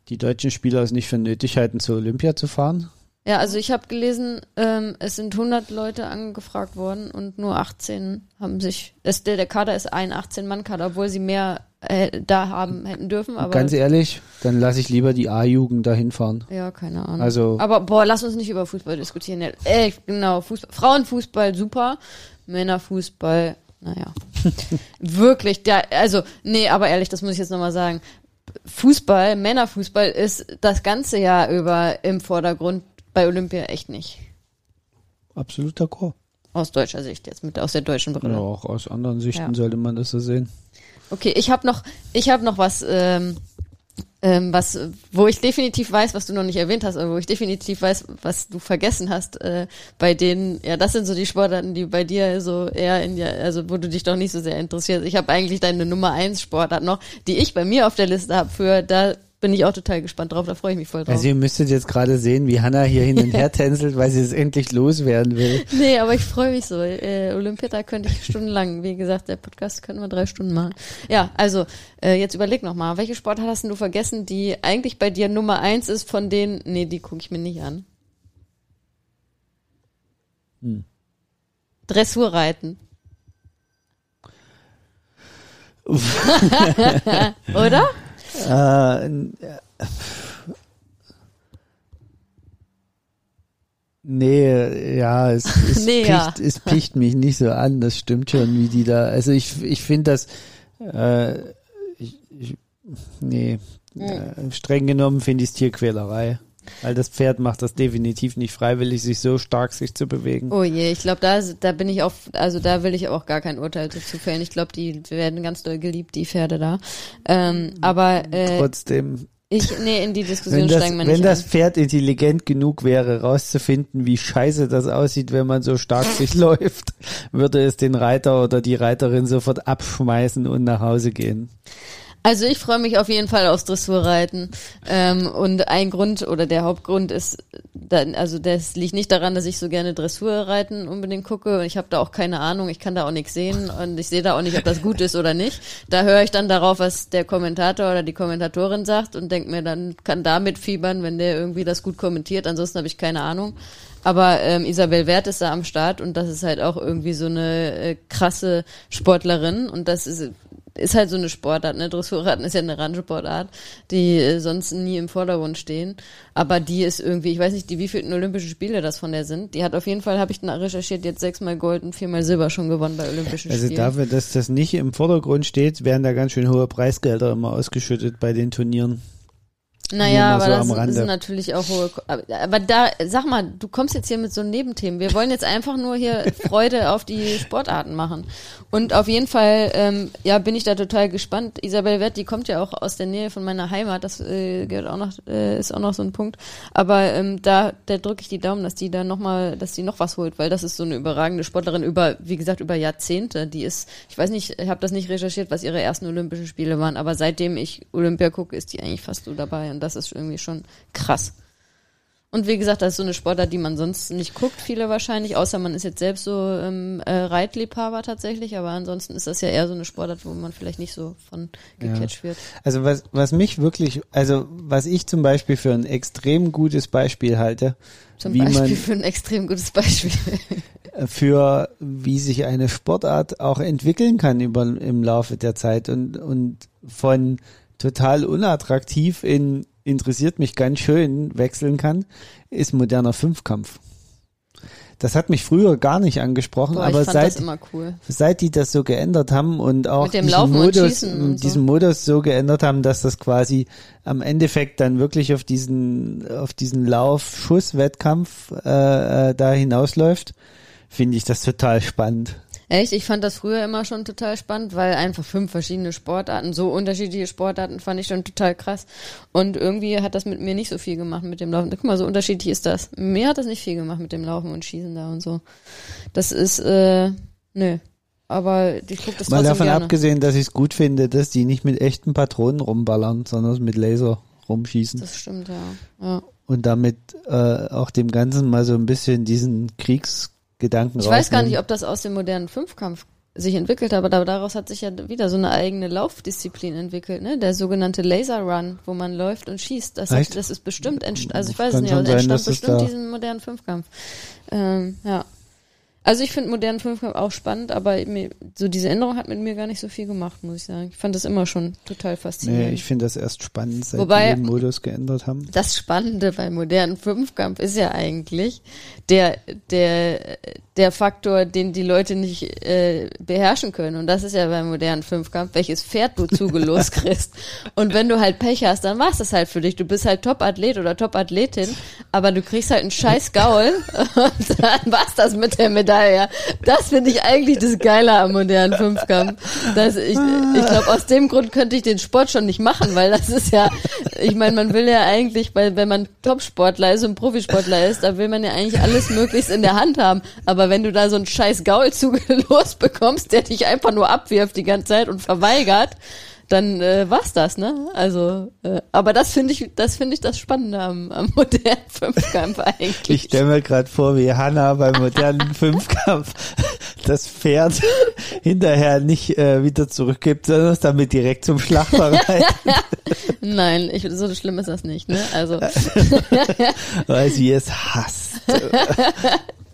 die deutschen Spieler es nicht für nötig halten, zur Olympia zu fahren. Ja, also ich habe gelesen, ähm, es sind 100 Leute angefragt worden und nur 18 haben sich, es, der, der Kader ist ein 18-Mann-Kader, obwohl sie mehr äh, da haben hätten dürfen, aber Ganz ehrlich, dann lasse ich lieber die A-Jugend dahin fahren. ja, keine Ahnung. Also- aber boah, lass uns nicht über Fußball diskutieren. Äh, genau, Fußball, Frauenfußball super, Männerfußball, naja. Wirklich, der, also, nee, aber ehrlich, das muss ich jetzt nochmal sagen. Fußball, Männerfußball ist das ganze Jahr über im Vordergrund bei Olympia echt nicht. Absolut d'accord. Aus deutscher Sicht jetzt, mit aus der deutschen Brille. Ja, auch aus anderen Sichten Ja. sollte man das so sehen. Okay, ich habe noch, ich habe noch was, ähm, ähm, was, wo ich definitiv weiß, was du noch nicht erwähnt hast, aber wo ich definitiv weiß, was du vergessen hast, äh, bei denen, ja, das sind so die Sportarten, die bei dir so eher in dir, also wo du dich doch nicht so sehr interessierst. Ich habe eigentlich deine Nummer eins Sportart noch, die ich bei mir auf der Liste habe für, da bin ich auch total gespannt drauf, da freue ich mich voll drauf. Also ihr müsstet jetzt gerade sehen, wie Hannah hier hin und her tänzelt, weil sie es endlich loswerden will. Nee, aber ich freue mich so. Äh, Olympia, da könnte ich stundenlang, wie gesagt, der Podcast könnte wir drei Stunden machen. Ja, also äh, jetzt überleg noch mal, welche Sportart hast du vergessen, die eigentlich bei dir Nummer eins ist von denen, nee, die gucke ich mir nicht an. Hm. Dressurreiten. Oder? Äh, n- äh, nee, ja, es, es, Nee, picht, ja. es picht mich nicht so an, das stimmt schon, wie die da, also ich, ich finde das, äh, ich, ich, nee, äh, streng genommen finde ich es Tierquälerei. Weil das Pferd macht das definitiv nicht freiwillig, sich so stark sich zu bewegen. Oh je, ich glaube, da, da bin ich auf, also da will ich auch gar kein Urteil dazu fällen. Ich glaube, die werden ganz doll geliebt, die Pferde da. Ähm, aber äh, Trotzdem, ich, nee, in die Diskussion wenn das, steigen wir wenn nicht das ein. Pferd intelligent genug wäre, rauszufinden, wie scheiße das aussieht, wenn man so stark sich läuft, würde es den Reiter oder die Reiterin sofort abschmeißen und nach Hause gehen. Also ich freue mich auf jeden Fall aufs Dressurreiten. Ähm, und ein Grund oder der Hauptgrund ist, dann, also das liegt nicht daran, dass ich so gerne Dressurreiten unbedingt gucke. Und ich habe da auch keine Ahnung, ich kann da auch nichts sehen und ich sehe da auch nicht, ob das gut ist oder nicht. Da höre ich dann darauf, was der Kommentator oder die Kommentatorin sagt und denke mir, dann kann damit fiebern, wenn der irgendwie das gut kommentiert. Ansonsten habe ich keine Ahnung. Aber ähm, Isabel Wert ist da am Start und das ist halt auch irgendwie so eine äh, krasse Sportlerin und das ist ist halt so eine Sportart, ne? Dressurraten ist ja eine Randsportart, die äh, sonst nie im Vordergrund stehen. Aber die ist irgendwie, ich weiß nicht, die wievielten Olympischen Spiele das von der sind. Die hat auf jeden Fall, habe ich recherchiert, jetzt sechsmal Gold und viermal Silber schon gewonnen bei Olympischen Also Spielen. dafür, dass das nicht im Vordergrund steht, werden da ganz schön hohe Preisgelder immer ausgeschüttet bei den Turnieren. Naja, aber so das Rande. sind natürlich auch hohe. Ko- Aber, aber da, sag mal, du kommst jetzt hier mit so Nebenthemen. Wir wollen jetzt einfach nur hier Freude auf die Sportarten machen. Und auf jeden Fall, ähm, ja, bin ich da total gespannt. Isabel Wett, die kommt ja auch aus der Nähe von meiner Heimat. Das äh, gehört auch noch, äh, ist auch noch so ein Punkt. Aber ähm, da, da drücke ich die Daumen, dass die da noch mal, dass die noch was holt, weil das ist so eine überragende Sportlerin über, wie gesagt, über Jahrzehnte. Die ist, ich weiß nicht, ich habe das nicht recherchiert, was ihre ersten Olympischen Spiele waren, aber seitdem ich Olympia gucke, ist die eigentlich fast so dabei und das ist irgendwie schon krass. Und wie gesagt, das ist so eine Sportart, die man sonst nicht guckt, viele wahrscheinlich, außer man ist jetzt selbst so ähm, äh, Reitliebhaber tatsächlich, aber ansonsten ist das ja eher so eine Sportart, wo man vielleicht nicht so von gecatcht wird. Also was, was mich wirklich, also was ich zum Beispiel für ein extrem gutes Beispiel halte, Zum Beispiel für ein extrem gutes Beispiel. für wie sich eine Sportart auch entwickeln kann über im Laufe der Zeit und und von total unattraktiv in interessiert mich ganz schön wechseln kann, ist moderner Fünfkampf. Das hat mich früher gar nicht angesprochen, Boah, aber seit cool. seit die das so geändert haben und auch diesen und Modus, und so. diesen Modus so geändert haben, dass das quasi am Endeffekt dann wirklich auf diesen auf diesen Lauf-Schuss-Wettkampf äh, äh, da hinausläuft, finde ich das total spannend. Echt? Ich fand das früher immer schon total spannend, weil einfach fünf verschiedene Sportarten, so unterschiedliche Sportarten fand ich schon total krass. Und irgendwie hat das mit mir nicht so viel gemacht mit dem Laufen. Guck mal, so unterschiedlich ist das. Mir hat das nicht viel gemacht mit dem Laufen und Schießen da und so. Das ist, äh, nö. Aber ich guck das Mal davon gerne. abgesehen, dass ich es gut finde, dass die nicht mit echten Patronen rumballern, sondern mit Laser rumschießen Das stimmt, ja. ja. und damit äh, auch dem Ganzen mal so ein bisschen diesen Kriegsgedanken Ich weiß gar rausnehmen. nicht, ob das aus dem modernen Fünfkampf sich entwickelt, aber da- daraus hat sich ja wieder so eine eigene Laufdisziplin entwickelt, ne? Der sogenannte Laser Run, wo man läuft und schießt. Das, hat, das ist bestimmt, also ich weiß es nicht, aber es es bestimmt diesem modernen Fünfkampf. Ähm, ja. Also ich finde modernen Fünfkampf auch spannend, aber mir, so diese Änderung hat mit mir gar nicht so viel gemacht, muss ich sagen. Ich fand das immer schon total faszinierend. Nee, ich finde das erst spannend, seit Wobei- die den Modus geändert haben. Das Spannende beim modernen Fünfkampf ist ja eigentlich der, der, der Faktor, den die Leute nicht äh, beherrschen können. Und das ist ja beim modernen Fünfkampf, welches Pferd du zugelost kriegst. Und wenn du halt Pech hast, dann war's das halt für dich. Du bist halt Top-Athlet oder Top-Athletin, aber du kriegst halt einen scheiß Gaul und dann war's das mit der Medaille. Das finde ich eigentlich das Geile am modernen Fünfkampf. Das, ich ich glaube, aus dem Grund könnte ich den Sport schon nicht machen, weil das ist ja, ich meine, man will ja eigentlich, weil wenn man Top-Sportler ist und Profisportler ist, da will man ja eigentlich alles möglichst in der Hand haben. Aber wenn du da so einen scheiß Gaul zugelost bekommst, der dich einfach nur abwirft die ganze Zeit und verweigert, dann äh, war's das, ne? Also, äh, aber das finde ich, das finde ich das Spannende am, am modernen Fünfkampf eigentlich. Ich stelle mir gerade vor, wie Hanna beim modernen Fünfkampf das Pferd hinterher nicht äh, wieder zurückgibt, sondern es damit direkt zum Schlachter reitet, Nein, ich, so schlimm ist das nicht, ne? Also, weil sie es hasst.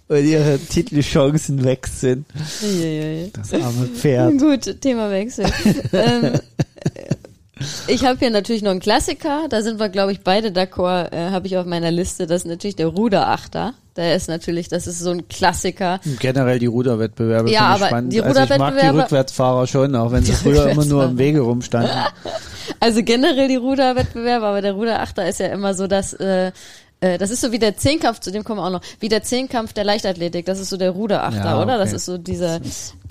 Und ihre Titelchancen weg sind. Das arme Pferd. Gut, Themawechsel. ähm, ich habe hier natürlich noch einen Klassiker, da sind wir, glaube ich, beide d'accord, äh, habe ich auf meiner Liste. Das ist natürlich der Ruderachter. Der ist natürlich, das ist so ein Klassiker. Generell die Ruderwettbewerbe Ja, aber spannend. die also ich mag die Rückwärtsfahrer schon, auch wenn sie früher immer nur im Wege rumstanden. Also generell die Ruderwettbewerbe, aber der Ruderachter ist ja immer so, dass äh, äh, das ist so wie der Zehnkampf, zu dem kommen wir auch noch, wie der Zehnkampf der Leichtathletik, das ist so der Ruderachter, Ja, oder? Das okay. ist so diese,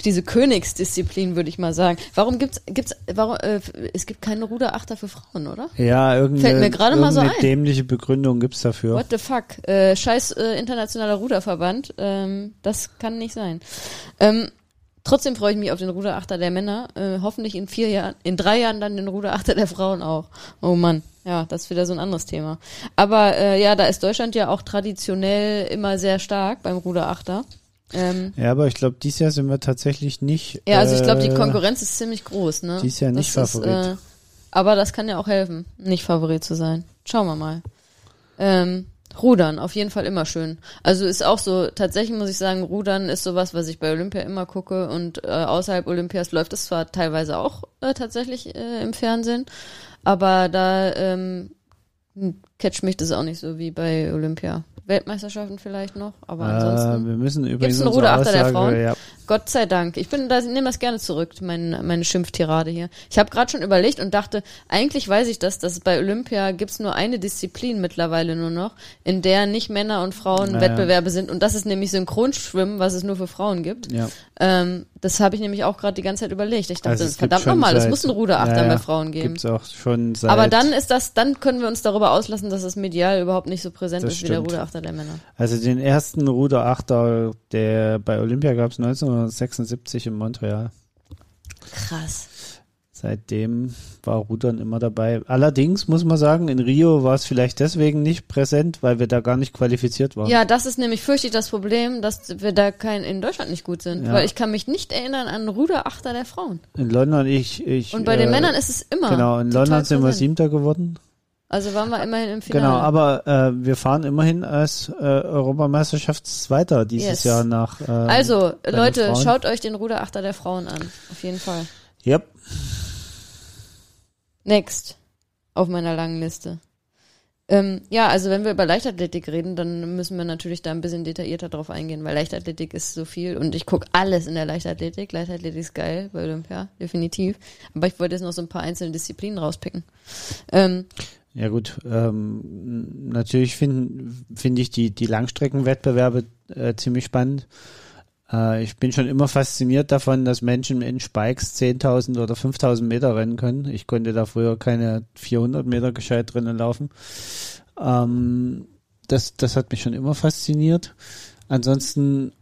diese Königsdisziplin, würde ich mal sagen. Warum gibt's, gibt's, warum, äh, es gibt keine Ruderachter für Frauen, oder? Ja, irgendeine, Fällt mir gerade mal so ein. dämliche Begründung gibt's dafür. What the fuck? Äh, scheiß äh, internationaler Ruderverband. Ähm, das kann nicht sein. Ähm, trotzdem freue ich mich auf den Ruderachter der Männer. Äh, hoffentlich in vier Jahren, in drei Jahren dann den Ruderachter der Frauen auch. Oh Mann. Ja, das ist wieder so ein anderes Thema. Aber äh, ja, da ist Deutschland ja auch traditionell immer sehr stark beim Ruderachter. Ähm, Ja, aber ich glaube, dieses Jahr sind wir tatsächlich nicht. ja, also ich glaube, die äh, Konkurrenz ist ziemlich groß, ne? die ist ja nicht das Favorit. Ist, äh, aber das kann ja auch helfen, nicht Favorit zu sein. Schauen wir mal. Ähm, Rudern, auf jeden Fall immer schön. Also ist auch so, tatsächlich muss ich sagen, Rudern ist sowas, was ich bei Olympia immer gucke und äh, außerhalb Olympias läuft es zwar teilweise auch äh, tatsächlich äh, im Fernsehen, aber da ähm, catcht mich das auch nicht so wie bei Olympia. Weltmeisterschaften vielleicht noch, aber ansonsten. Äh, wir müssen übrigens einen unsere Ruderachter der Frauen? Ja, Gott sei Dank. Ich bin, da, nehme das gerne zurück, mein, meine Schimpftirade hier. Ich habe gerade schon überlegt und dachte, eigentlich weiß ich das, dass bei Olympia gibt's nur eine Disziplin mittlerweile nur noch, in der nicht Männer und Frauen Naja. Wettbewerbe sind. Und das ist nämlich Synchronschwimmen, was es nur für Frauen gibt. ja. Ähm, das habe ich nämlich auch gerade die ganze Zeit überlegt. Ich dachte, Also es gibt verdammt nochmal, es muss einen Ruderachter ja, ja, bei Frauen geben. Gibt's auch schon seit. Aber dann ist das, dann können wir uns darüber auslassen, dass das medial überhaupt nicht so präsent Das ist wie der stimmt. Ruderachter der Männer. Also den ersten Ruderachter, der bei Olympia gab es 1976 in Montreal. Krass. Seitdem war Rudern immer dabei. Allerdings muss man sagen, in Rio war es vielleicht deswegen nicht präsent, weil wir da gar nicht qualifiziert waren. Ja, das ist nämlich fürchte ich das Problem, dass wir da kein in Deutschland nicht gut sind, Ja. weil ich kann mich nicht erinnern an einen Ruderachter der Frauen. In London, ich, ich. Und bei den äh, Männern ist es immer. Genau, in London sind wir. Siebter geworden. Also waren wir immerhin im Finale. Genau, aber äh, wir fahren immerhin als äh, Europameisterschaftszweiter dieses Yes. Jahr nach. Äh, also Leute, Frauen. schaut euch den Ruderachter der Frauen an, auf jeden Fall. Yep. Next auf meiner langen Liste. Ähm, ja, also wenn wir über Leichtathletik reden, dann müssen wir natürlich da ein bisschen detaillierter drauf eingehen, weil Leichtathletik ist so viel und ich gucke alles in der Leichtathletik. Leichtathletik ist geil bei Olympia, definitiv. Aber ich wollte jetzt noch so ein paar einzelne Disziplinen rauspicken. Ähm, Ja gut, ähm, natürlich finde find ich die, die Langstreckenwettbewerbe äh, ziemlich spannend. Äh, ich bin schon immer fasziniert davon, dass Menschen in Spikes 10.000 oder 5.000 Meter rennen können. Ich konnte da früher keine 400 Meter gescheit drinnen laufen. Ähm, das, das hat mich schon immer fasziniert. Ansonsten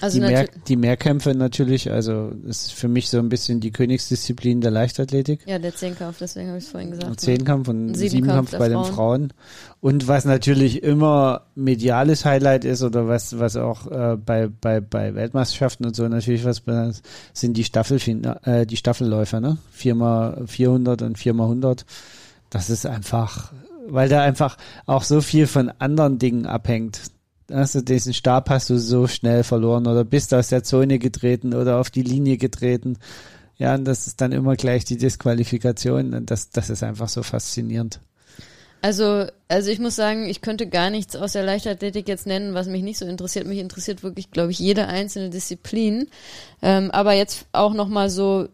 also die, Mehr, die Mehrkämpfe natürlich, also das ist für mich so ein bisschen die Königsdisziplin der Leichtathletik. ja, der Zehnkampf, deswegen habe ich es vorhin gesagt. ne? Zehnkampf und Siebenkampf Siebenkampf bei den Frauen. Und was natürlich immer mediales Highlight ist oder was, was auch äh, bei, bei, bei Weltmeisterschaften und so natürlich was sind die Staffelfin äh, die Staffelläufer, ne? Viermal 400 und viermal 100. Das ist einfach, weil da einfach auch so viel von anderen Dingen abhängt. Also diesen Stab hast du so schnell verloren oder bist aus der Zone getreten oder auf die Linie getreten. Ja, und das ist dann immer gleich die Disqualifikation und das, das ist einfach so faszinierend. Also, also ich muss sagen, ich könnte gar nichts aus der Leichtathletik jetzt nennen, was mich nicht so interessiert. Mich interessiert wirklich, glaube ich, jede einzelne Disziplin. Ähm, aber jetzt auch nochmal so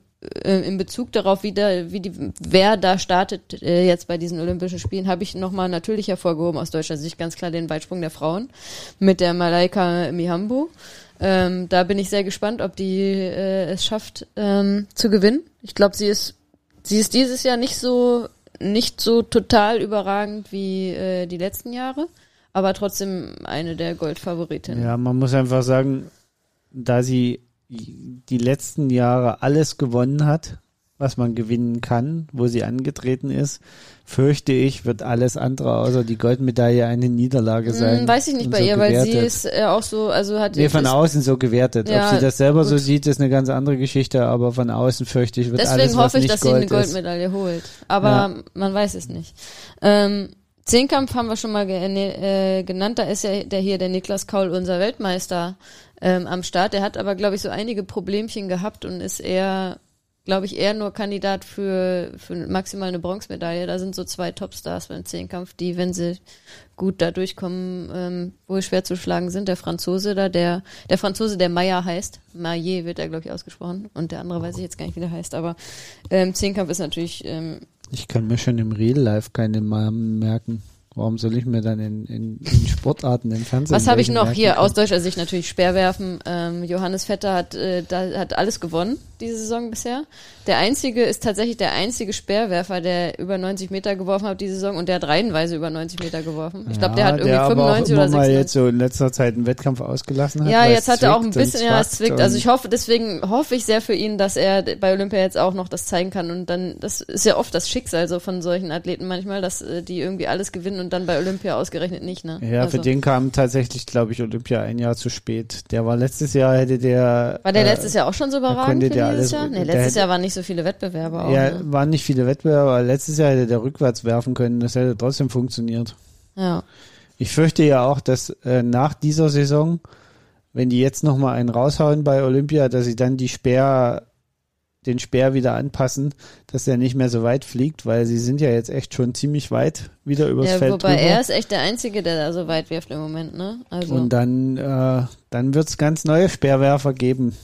äh, in Bezug darauf, wie, da, wie die, wer da startet äh, jetzt bei diesen Olympischen Spielen, habe ich nochmal natürlich hervorgehoben aus deutscher Sicht ganz klar den Weitsprung der Frauen mit der Malaika Mihambo. Ähm, da bin ich sehr gespannt, ob die äh, es schafft ähm, zu gewinnen. Ich glaube, sie ist sie ist dieses Jahr nicht so nicht so total überragend wie äh, die letzten Jahre, aber trotzdem eine der Goldfavoritinnen. Ja, man muss einfach sagen, da sie die letzten Jahre alles gewonnen hat, was man gewinnen kann, wo sie angetreten ist, fürchte ich, wird alles andere außer die Goldmedaille eine Niederlage sein. Hm, weiß ich nicht bei so ihr, weil sie gewertet. ist äh, auch so, also hat Nee, von außen so gewertet. Ja, Ob sie das selber so gut. sieht, ist eine ganz andere Geschichte, aber von außen fürchte ich, wird Deswegen alles, was hoffe ich, dass sie eine Gold ist. Goldmedaille holt. Aber Ja. man weiß es nicht. Ähm, Zehnkampf haben wir schon mal ge ne, äh, genannt. Da ist ja der hier, der Niklas Kaul, unser Weltmeister ähm, am Start. Der hat aber, glaube ich, so einige Problemchen gehabt und ist eher, glaube ich, eher nur Kandidat für, für maximal eine Bronzemedaille. Da sind so zwei Topstars beim Zehnkampf, die, wenn sie gut da durchkommen, ähm, wohl schwer zu schlagen sind. Der Franzose da, der, der Franzose, der Meyer heißt. Maillet wird er, glaube ich, ausgesprochen. Und der andere weiß ich jetzt gar nicht, wie der heißt. Aber ähm, Zehnkampf ist natürlich ähm, Ich kann mir schon im Real Life keine Namen merken. Warum soll ich mir dann in, in, in Sportarten im Fernsehen Was habe ich noch hier können? aus deutscher Sicht natürlich Speerwerfen. Ähm, Johannes Vetter hat äh, da, hat alles gewonnen diese Saison bisher. Der einzige ist tatsächlich der einzige Speerwerfer, der über 90 Meter geworfen hat diese Saison und der hat reihenweise über 90 Meter geworfen. Ich glaube, der Ja, hat irgendwie aber auch 95 immer oder mal 96. jetzt so in letzter Zeit einen Wettkampf ausgelassen hat. Ja, jetzt hat er auch ein bisschen, ja, es zwickt. Also ich hoffe, deswegen hoffe ich sehr für ihn, dass er bei Olympia jetzt auch noch das zeigen kann. Und dann, das ist ja oft das Schicksal so von solchen Athleten manchmal, dass äh, die irgendwie alles gewinnen und dann bei Olympia ausgerechnet nicht, ne? Ja, also, für den kam tatsächlich, glaube ich, Olympia ein Jahr zu spät. Der war letztes Jahr, hätte der. War der äh, letztes Jahr auch schon so überragend wie der dieses alles- Jahr? Nee, letztes Jahr waren nicht so viele Wettbewerbe auch. Ja, ne? waren nicht viele Wettbewerbe, aber letztes Jahr hätte der rückwärts werfen können. Das hätte trotzdem funktioniert. ja. Ich fürchte ja auch, dass äh, nach dieser Saison, wenn die jetzt nochmal einen raushauen bei Olympia, dass sie dann die Speer, den Speer wieder anpassen, dass er nicht mehr so weit fliegt, weil sie sind ja jetzt echt schon ziemlich weit wieder übers Ja, Feld wobei drüber. er ist echt der Einzige, der da so weit wirft im Moment, ne? Also. Und dann, äh, dann wird's ganz neue Speerwerfer geben.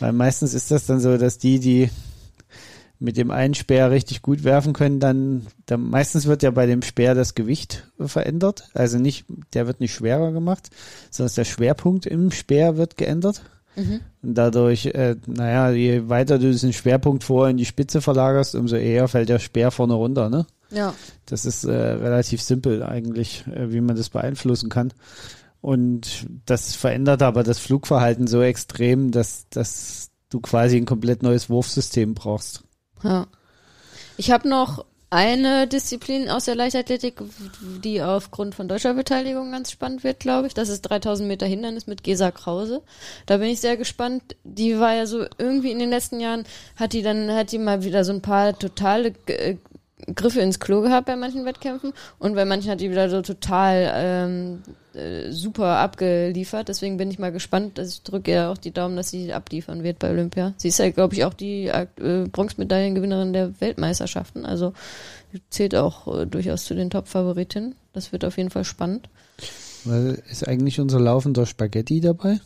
Weil meistens ist das dann so, dass die, die mit dem einen Speer richtig gut werfen können, dann, dann meistens wird ja bei dem Speer das Gewicht verändert. Also nicht, der wird nicht schwerer gemacht, sondern der Schwerpunkt im Speer wird geändert. Mhm. Und dadurch, äh, naja, je weiter du diesen Schwerpunkt vor in die Spitze verlagerst, umso eher fällt der Speer vorne runter, ne? ja. Das ist äh, relativ simpel eigentlich, äh, wie man das beeinflussen kann. Und das verändert aber das Flugverhalten so extrem, dass, dass du quasi ein komplett neues Wurfsystem brauchst. Ja. Ich habe noch eine Disziplin aus der Leichtathletik, die aufgrund von deutscher Beteiligung ganz spannend wird, glaube ich. Das ist 3000 Meter Hindernis mit Gesa Krause. Da bin ich sehr gespannt. Die war ja so irgendwie in den letzten Jahren, hat die dann, hat die mal wieder so ein paar totale äh, Griffe ins Klo gehabt bei manchen Wettkämpfen und bei manchen hat die wieder so total ähm, äh, super abgeliefert. Deswegen bin ich mal gespannt. Also ich drücke ihr auch die Daumen, dass sie abliefern wird bei Olympia. Sie ist ja, glaube ich, auch die äh, Bronzemedaillengewinnerin der Weltmeisterschaften. Also zählt auch äh, durchaus zu den Top-Favoritinnen. Das wird auf jeden Fall spannend. Weil ist eigentlich unser laufender Spaghetti dabei?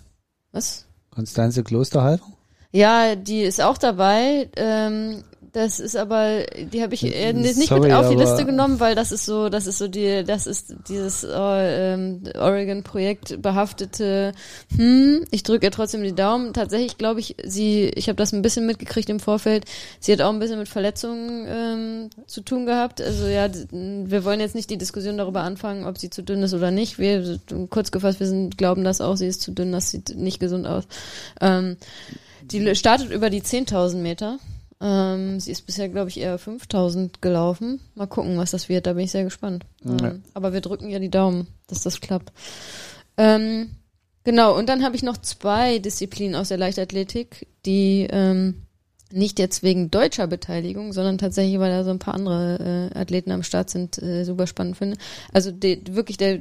Was? Konstanze Klosterhalber? Ja, die ist auch dabei. Ähm, das ist aber, die habe ich äh, nicht Sorry, mit auf die Liste genommen, weil das ist so, das ist so die, das ist dieses äh, ähm, Oregon-Projekt behaftete. Hm, ich drücke ihr trotzdem die Daumen. Tatsächlich glaube ich, sie, ich habe das ein bisschen mitgekriegt im Vorfeld. Sie hat auch ein bisschen mit Verletzungen ähm, zu tun gehabt. Also ja, wir wollen jetzt nicht die Diskussion darüber anfangen, ob sie zu dünn ist oder nicht. Wir kurz gefasst, wir sind, glauben das auch. Sie ist zu dünn, das sieht nicht gesund aus. Ähm, die startet über die 10.000 Meter. Ähm, sie ist bisher, glaube ich, eher 5.000 gelaufen. Mal gucken, was das wird. Da bin ich sehr gespannt. Ja. Ähm, aber wir drücken ihr die Daumen, dass das klappt. Ähm, genau, und dann habe ich noch zwei Disziplinen aus der Leichtathletik, die ähm, nicht jetzt wegen deutscher Beteiligung, sondern tatsächlich, weil da so ein paar andere äh, Athleten am Start sind, äh, super spannend finde. Also die, wirklich der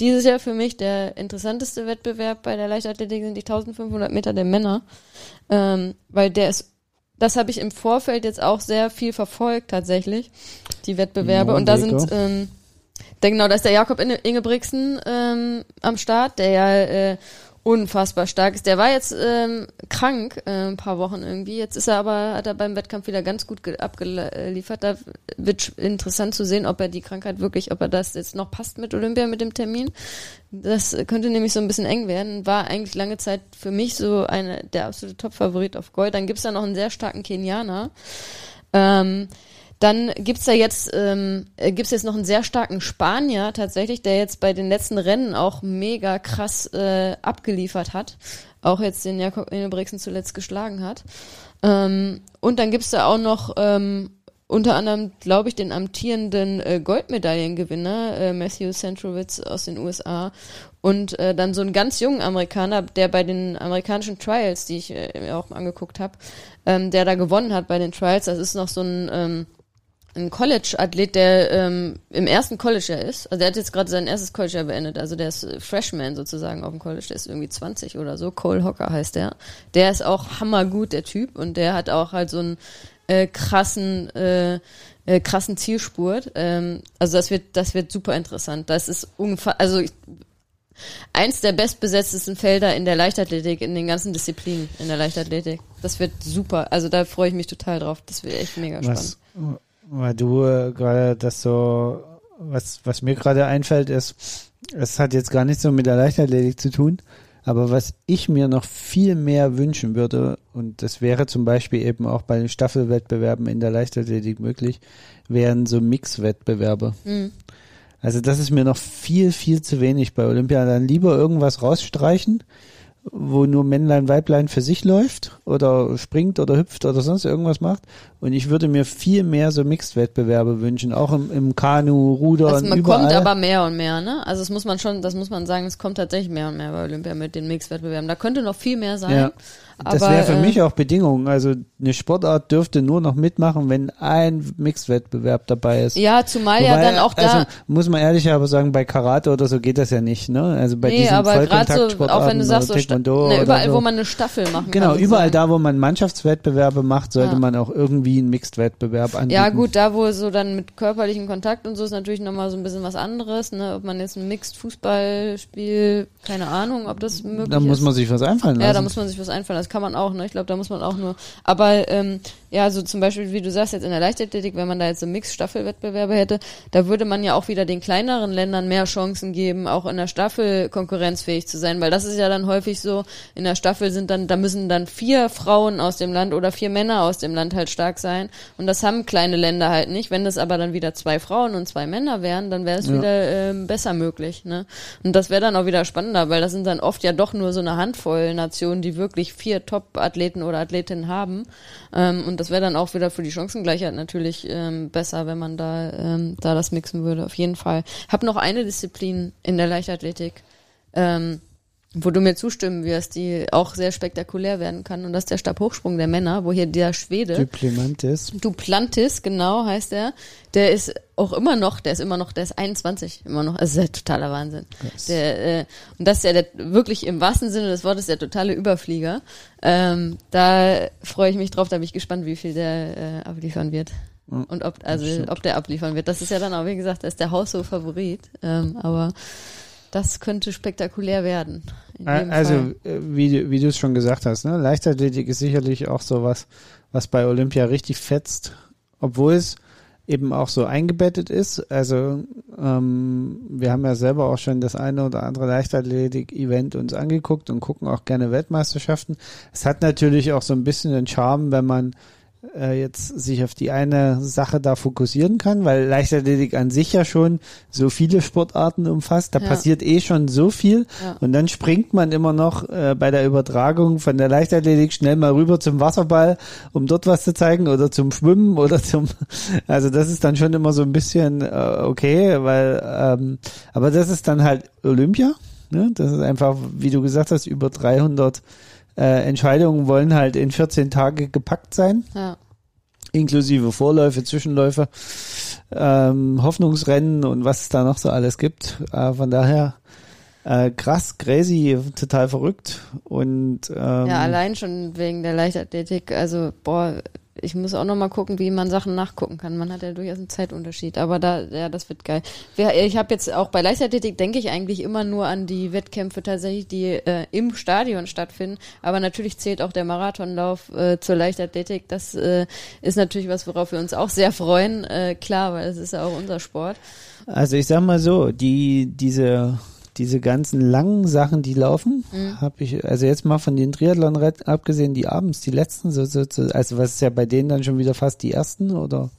dieses Jahr für mich der interessanteste Wettbewerb bei der Leichtathletik sind die 1500 Meter der Männer, ähm, weil der ist, das habe ich im Vorfeld jetzt auch sehr viel verfolgt tatsächlich, die Wettbewerbe. Und da sind ähm, der, genau, da ist der Jakob Inge- Ingebrigtsen ähm, am Start, der ja äh, unfassbar stark ist. Der war jetzt ähm, krank äh, ein paar Wochen irgendwie. Jetzt ist er aber, hat er beim Wettkampf wieder ganz gut ge- abgeliefert. Da wird interessant zu sehen, ob er die Krankheit wirklich, ob er das jetzt noch passt mit Olympia, mit dem Termin. Das könnte nämlich so ein bisschen eng werden. War eigentlich lange Zeit für mich so eine, der absolute Top-Favorit auf Gold. Dann gibt's da noch einen sehr starken Kenianer. Ähm, dann gibt's da jetzt ähm, äh, gibt's jetzt noch einen sehr starken Spanier tatsächlich, der jetzt bei den letzten Rennen auch mega krass äh, abgeliefert hat, auch jetzt den Jakob Ingebrigtsen zuletzt geschlagen hat. Ähm, und dann gibt's da auch noch ähm, unter anderem, glaube ich, den amtierenden äh, Goldmedaillengewinner äh, Matthew Centrowitz aus den USA und äh, dann so einen ganz jungen Amerikaner, der bei den amerikanischen Trials, die ich äh, mir auch angeguckt habe, ähm, der da gewonnen hat bei den Trials. Das ist noch so ein ähm, ein College-Athlet, der ähm, im ersten College-Jahr ist. Also der hat jetzt gerade sein erstes College-Jahr beendet. Also der ist äh, Freshman sozusagen auf dem College. Der ist irgendwie 20 oder so. Cole Hocker heißt der. Der ist auch hammergut, der Typ. Und der hat auch halt so einen äh, krassen, äh, äh, krassen Zielspurt. Ähm, also das wird, das wird super interessant. Das ist unfassbar, also ich, eins der bestbesetztesten Felder in der Leichtathletik, in den ganzen Disziplinen in der Leichtathletik. Das wird super. Also da freue ich mich total drauf. Das wird echt mega spannend. Was, weil du äh, gerade das so, was, was mir gerade einfällt, ist, es hat jetzt gar nichts so mit der Leichtathletik zu tun, aber was ich mir noch viel mehr wünschen würde, und das wäre zum Beispiel eben auch bei den Staffelwettbewerben in der Leichtathletik möglich, wären so Mixwettbewerbe. Mhm. Also das ist mir noch viel, viel zu wenig bei Olympia. Dann lieber irgendwas rausstreichen, wo nur Männlein, Weiblein für sich läuft oder springt oder hüpft oder sonst irgendwas macht. Und ich würde mir viel mehr so Mixed-Wettbewerbe wünschen, auch im, im Kanu, Rudern, Also man überall. kommt aber mehr und mehr, ne? Also das muss man schon, das muss man sagen, es kommt tatsächlich mehr und mehr bei Olympia mit den Mix-Wettbewerben. Da könnte noch viel mehr sein. Ja. Das wäre für äh, mich auch Bedingung. Also eine Sportart dürfte nur noch mitmachen, wenn ein Mixed-Wettbewerb dabei ist. Ja, zumal ja Wobei, dann auch da. Also muss man ehrlich aber sagen, bei Karate oder so geht das ja nicht, ne? Also bei nee, diesen aber gerade so, auch wenn du sagst, so Taekwondo ne, überall, so. wo man eine Staffel machen Genau, kann. überall sozusagen. da, wo man Mannschaftswettbewerbe macht, sollte Ja. man auch irgendwie einen Mixed-Wettbewerb anbieten. Ja, gut, da wo so dann mit körperlichem Kontakt und so ist natürlich nochmal so ein bisschen was anderes, ne? Ob man jetzt ein Mixed Fußball spielt, keine Ahnung, ob das möglich Da ist. muss man sich was einfallen lassen. Ja, da muss man sich was einfallen. Das kann man auch, ne? Ich glaube, da muss man auch nur. Aber ähm, ja, so zum Beispiel, wie du sagst, jetzt in der Leichtathletik, wenn man da jetzt so Mix-Staffelwettbewerbe hätte, da würde man ja auch wieder den kleineren Ländern mehr Chancen geben, auch in der Staffel konkurrenzfähig zu sein, weil das ist ja dann häufig so, in der Staffel sind dann, da müssen dann vier Frauen aus dem Land oder vier Männer aus dem Land halt stark sein. Und das haben kleine Länder halt nicht. Wenn das aber dann wieder zwei Frauen und zwei Männer wären, dann wäre es Ja. wieder ähm, besser möglich. Ne? Und das wäre dann auch wieder spannender, weil das sind dann oft ja doch nur so eine Handvoll Nationen, die wirklich vier Top-Athleten oder Athletinnen haben. Ähm, und das wäre dann auch wieder für die Chancengleichheit natürlich ähm, besser, wenn man da, ähm, da das mixen würde. Auf jeden Fall. Hab noch eine Disziplin in der Leichtathletik. Ähm, wo du mir zustimmen wirst, die auch sehr spektakulär werden kann. Und das ist der Stabhochsprung der Männer, wo hier der Schwede, Duplemantis. Duplantis, genau heißt er, der ist auch immer noch, der ist immer noch, der ist 21, immer noch, also das ist ja totaler Wahnsinn. Der, äh, und das ist ja der, wirklich im wahrsten Sinne des Wortes der totale Überflieger. Ähm, da freue ich mich drauf, da bin ich gespannt, wie viel der äh, abliefern wird. Ja, Und ob, also ob der abliefern wird. Das ist ja dann auch, wie gesagt, das ist der Haushof-Favorit. Ähm, aber das könnte spektakulär werden. Also, Fall. äh, wie, du- wie du es schon gesagt hast, ne? Leichtathletik ist sicherlich auch sowas, was bei Olympia richtig fetzt, obwohl es eben auch so eingebettet ist. Also, ähm, wir haben ja selber auch schon das eine oder andere Leichtathletik-Event uns angeguckt und gucken auch gerne Weltmeisterschaften. Es hat natürlich auch so ein bisschen den Charme, wenn man äh, jetzt sich auf die eine Sache da fokussieren kann, weil Leichtathletik an sich ja schon so viele Sportarten umfasst. Da Ja. passiert eh schon so viel Ja. und dann springt man immer noch äh, bei der Übertragung von der Leichtathletik schnell mal rüber zum Wasserball, um dort was zu zeigen oder zum Schwimmen oder zum, also das ist dann schon immer so ein bisschen äh, okay, weil, ähm, aber das ist dann halt Olympia. Ne? Das ist einfach, wie du gesagt hast, über 300 äh, Entscheidungen wollen halt in 14 Tage gepackt sein ja. inklusive Vorläufe, Zwischenläufe, ähm, Hoffnungsrennen und was es da noch so alles gibt. Äh, von daher äh, krass, crazy, total verrückt und ähm, Ja, allein schon wegen der Leichtathletik. Also, boah, ich muss auch noch mal gucken, wie man Sachen nachgucken kann. Man hat ja durchaus einen Zeitunterschied. Aber da, ja, das wird geil. Ich habe jetzt auch bei Leichtathletik denke ich eigentlich immer nur an die Wettkämpfe tatsächlich, die äh, im Stadion stattfinden. Aber natürlich zählt auch der Marathonlauf äh, zur Leichtathletik. Das äh, ist natürlich was, worauf wir uns auch sehr freuen. Äh, klar, weil es ist ja auch unser Sport. Also ich sag mal so, die diese diese ganzen langen Sachen, die laufen, Mhm. habe ich also jetzt mal von den Triathlon abgesehen, die abends die letzten so, so, so also was ist ja bei denen dann schon wieder fast die ersten oder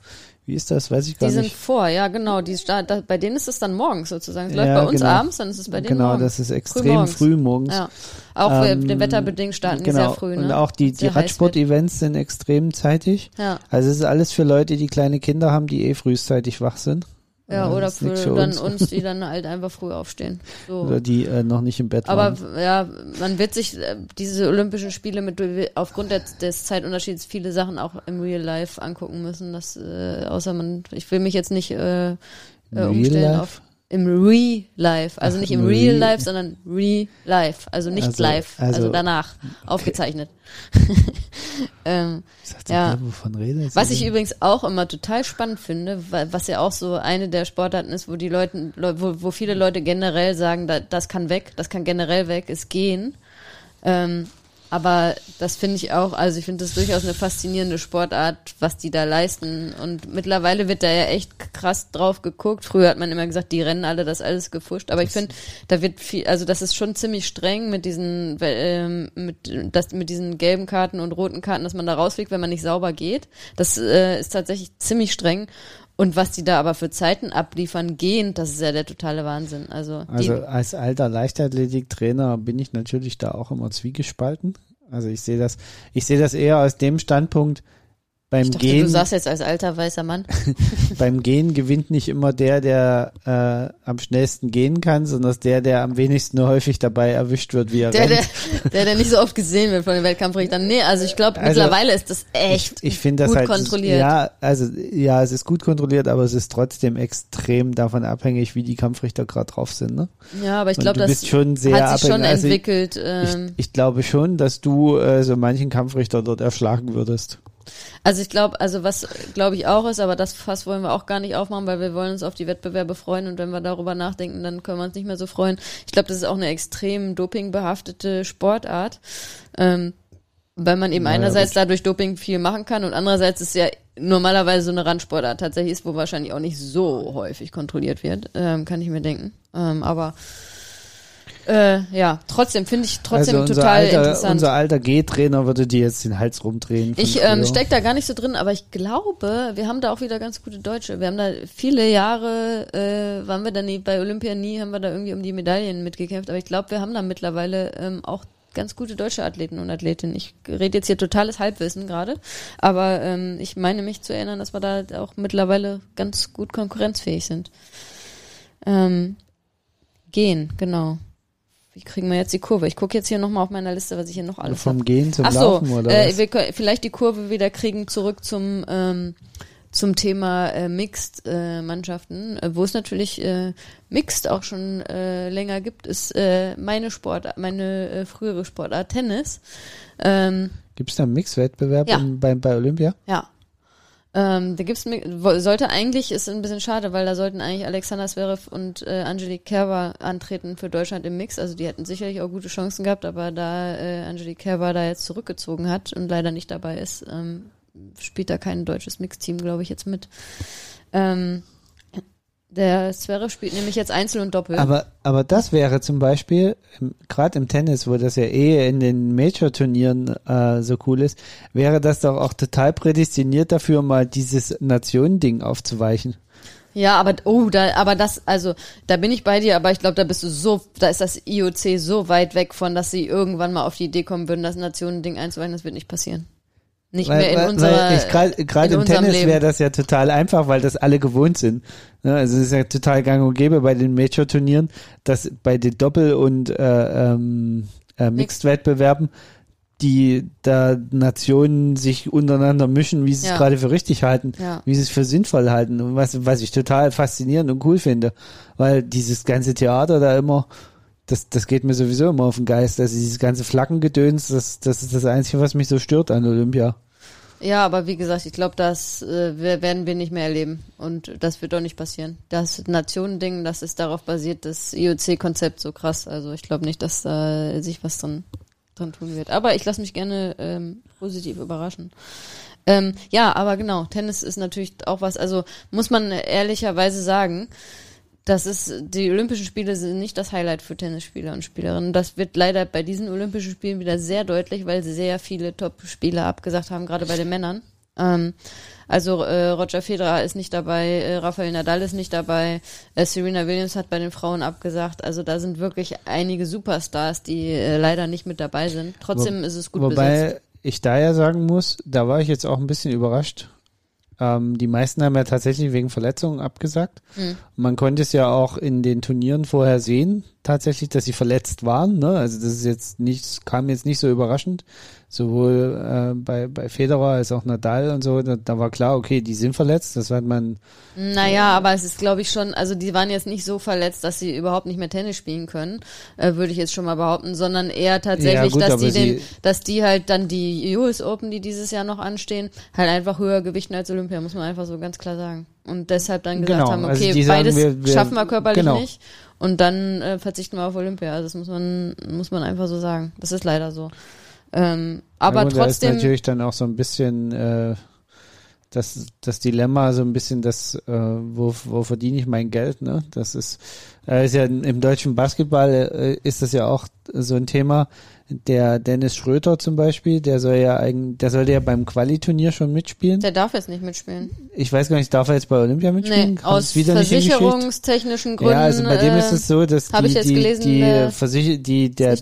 wie ist das, weiß ich gar Die sind nicht. vor, ja genau. Die da, bei denen ist es dann morgens sozusagen. Es läuft Ja, bei uns genau. abends, dann ist es bei denen Genau, morgens. das ist extrem Frühmorgens. früh morgens. Ja. Auch Ähm, ähm, wetterbedingt starten die genau. sehr früh, ne? Und auch die, die. Radsport-Events sind extrem zeitig. Ja, Also es ist alles für Leute, die kleine Kinder haben, die eh frühzeitig wach sind. Ja, Äh, oder für, für dann uns. uns. die dann halt einfach früh aufstehen. So. Oder die äh, noch nicht im Bett Aber waren. ja, man wird sich äh, diese Olympischen Spiele mit aufgrund des, des Zeitunterschieds viele Sachen auch im Real Life angucken müssen. Das, äh, außer man, ich will mich jetzt nicht äh, äh, Real umstellen Life? auf im Real Life, also nicht im Real Life, sondern Real Life, also nicht Also- live, also, also- danach aufgezeichnet. ähm, ja. der, wovon redet was ich übrigens auch immer total spannend finde, wa- was ja auch so eine der Sportarten ist, wo die Leute, Leu- wo, wo viele Leute generell sagen, da, das kann weg, das kann generell weg, ist gehen. Ähm, aber das finde ich auch, also ich finde das durchaus eine faszinierende Sportart, was die da leisten. Und mittlerweile wird da ja echt krass drauf geguckt. Früher hat man immer gesagt, die rennen alle das alles gefuscht. Aber ich finde, da wird viel, also das ist schon ziemlich streng mit diesen, ähm, mit, das, mit diesen gelben Karten und roten Karten, dass man da rausfliegt, wenn man nicht sauber geht. Das äh, ist tatsächlich ziemlich streng. Und was die da aber für Zeiten abliefern, gehend, das ist ja der totale Wahnsinn. Also, Also als alter Leichtathletiktrainer bin ich natürlich da auch immer zwiegespalten. Also ich sehe das, ich sehe das eher aus dem Standpunkt, beim Ich dachte, Gehen, du sagst jetzt als alter weißer Mann. beim Gehen gewinnt nicht immer der, der äh, am schnellsten gehen kann, sondern der, der am wenigsten häufig dabei erwischt wird, wie er Der, der, rennt. der, der nicht so oft gesehen wird von den Wettkampfrichtern. Nee, also ich glaube, Also, mittlerweile ist das echt ich, ich finde das gut halt kontrolliert. ja also ja es ist gut kontrolliert aber es ist trotzdem extrem davon abhängig wie die Kampfrichter gerade drauf sind ne Ja, aber ich glaube, das bist schon sehr hat sich schon abhängig. Also ich- entwickelt. ich, Ähm, ich glaube schon dass du äh, so manchen Kampfrichter dort erschlagen würdest also ich glaube, also was glaube ich auch ist, aber das Fass wollen wir auch gar nicht aufmachen, weil wir wollen uns auf die Wettbewerbe freuen und wenn wir darüber nachdenken, dann können wir uns nicht mehr so freuen. Ich glaube, das ist auch eine extrem dopingbehaftete Sportart. Ähm, weil man eben Naja, einerseits gut. dadurch Doping viel machen kann und andererseits ist ja normalerweise so eine Randsportart tatsächlich ist, wo wahrscheinlich auch nicht so häufig kontrolliert wird, ähm, kann ich mir denken. Ähm, aber äh, ja, trotzdem finde ich trotzdem also total alter, interessant. unser alter G-Trainer würde dir jetzt den Hals rumdrehen Ich ähm, steck da gar nicht so drin, aber ich glaube, wir haben da auch wieder ganz gute Deutsche. Wir haben da viele Jahre, äh, waren wir da nie, bei Olympia nie, haben wir da irgendwie um die Medaillen mitgekämpft, aber ich glaube, wir haben da mittlerweile ähm, auch ganz gute deutsche Athleten und Athletinnen. Ich rede jetzt hier totales Halbwissen gerade, aber ähm, ich meine mich zu erinnern, dass wir da auch mittlerweile ganz gut konkurrenzfähig sind. Ähm, gehen, genau. Wie kriegen wir jetzt die Kurve? Ich gucke jetzt hier nochmal auf meiner Liste, was ich hier noch alles hab. vom Gehen zum Ach so, Laufen oder äh, was? wir können vielleicht die Kurve wieder kriegen zurück zum ähm, zum Thema äh, Mixed äh, Mannschaften, äh, wo es natürlich äh, Mixed auch schon äh, länger gibt, ist äh, meine Sport, meine äh, frühere Sportart Tennis. Ähm, Gibt es da einen Mixwettbewerb Ja. im- bei, bei Olympia? ja. Ähm, da gibt's sollte eigentlich ist ein bisschen schade, weil da sollten eigentlich Alexander Zverev und äh, Angelique Kerber antreten für Deutschland im Mix. Also die hätten sicherlich auch gute Chancen gehabt, aber da äh, Angelique Kerber da jetzt zurückgezogen hat und leider nicht dabei ist, ähm, spielt da kein deutsches Mix-Team, glaube ich, jetzt mit. Ähm, der Zverev spielt nämlich jetzt Einzel und Doppel. Aber, aber das wäre zum Beispiel, gerade im Tennis, wo das ja eh in den Major-Turnieren äh, so cool ist, wäre das doch auch total prädestiniert dafür, mal dieses Nationending aufzuweichen. Ja, aber oh, da, aber das, also da bin ich bei dir, aber ich glaube, da bist du so, da ist das IOC so weit weg von, dass sie irgendwann mal auf die Idee kommen würden, das Nationending einzuweichen. Das wird nicht passieren. Nicht Weil, mehr in weil, unserer. weil ich gerade im Tennis wäre das ja total einfach, weil das alle gewohnt sind. Ne, also es ist ja total gang und gäbe bei den Major-Turnieren, dass bei den Doppel- und äh, ähm, äh, Mixed-Wettbewerben die da Nationen sich untereinander mischen, wie sie es Ja. gerade für richtig halten, Ja. wie sie es für sinnvoll halten und was, was ich total faszinierend und cool finde, weil dieses ganze Theater da immer, das, das geht mir sowieso immer auf den Geist, also dieses ganze Flaggengedöns, das, das ist das Einzige, was mich so stört an Olympia. Ja, aber wie gesagt, ich glaube, das äh, werden wir nicht mehr erleben. Und das wird doch nicht passieren. Das Nationending, das ist darauf basiert, das IOC-Konzept so krass. Also ich glaube nicht, dass da sich was dran, dran tun wird. Aber ich lasse mich gerne ähm, positiv überraschen. Ähm, ja, aber genau, Tennis ist natürlich auch was, also muss man ehrlicherweise sagen, das ist, die Olympischen Spiele sind nicht das Highlight für Tennisspieler und Spielerinnen. Das wird leider bei diesen Olympischen Spielen wieder sehr deutlich, weil sehr viele Top-Spieler abgesagt haben, gerade bei den Männern. Ähm, also äh, Roger Federer ist nicht dabei, äh, Rafael Nadal ist nicht dabei, äh, Serena Williams hat bei den Frauen abgesagt. Also da sind wirklich einige Superstars, die äh, leider nicht mit dabei sind. Trotzdem ist es gut Wobei besetzt. ich da ja sagen muss, da war ich jetzt auch ein bisschen überrascht. Ähm, die meisten haben ja tatsächlich wegen Verletzungen abgesagt. Hm. Man konnte es ja auch in den Turnieren vorher sehen, tatsächlich, dass sie verletzt waren. Ne? Also das ist jetzt nicht, kam jetzt nicht so überraschend. Sowohl äh, bei, bei Federer als auch Nadal und so, da, da war klar, okay, die sind verletzt. Das hat man Naja, aber es ist, glaube ich, schon, also die waren jetzt nicht so verletzt, dass sie überhaupt nicht mehr Tennis spielen können, äh, würde ich jetzt schon mal behaupten, sondern eher tatsächlich, Ja, gut, dass die den, dass die halt dann die US Open, die dieses Jahr noch anstehen, halt einfach höher gewichten als Olympia, muss man einfach so ganz klar sagen. Und deshalb dann gesagt Genau, haben, also okay, die sagen, beides wir- wir- schaffen wir körperlich genau. nicht und dann äh, verzichten wir auf Olympia. Also das muss man, muss man einfach so sagen. Das ist leider so. Ähm, aber Ja, gut, Da ist trotzdem. natürlich dann auch so ein bisschen äh, das, das Dilemma, so ein bisschen das, äh, wo, wo verdiene ich mein Geld, ne? Das ist, äh, ist ja im deutschen Basketball äh, ist das ja auch so ein Thema. Der Dennis Schröter zum Beispiel, der soll ja eigentlich, der sollte ja beim Quali-Turnier schon mitspielen. Der darf jetzt nicht mitspielen. Ich weiß gar nicht, darf er jetzt bei Olympia mitspielen? Nee, Haben aus versicherungstechnischen Gründen. Ja, also bei dem äh, ist es so, dass hab die, die, gelesen, die, der Versicher die, der.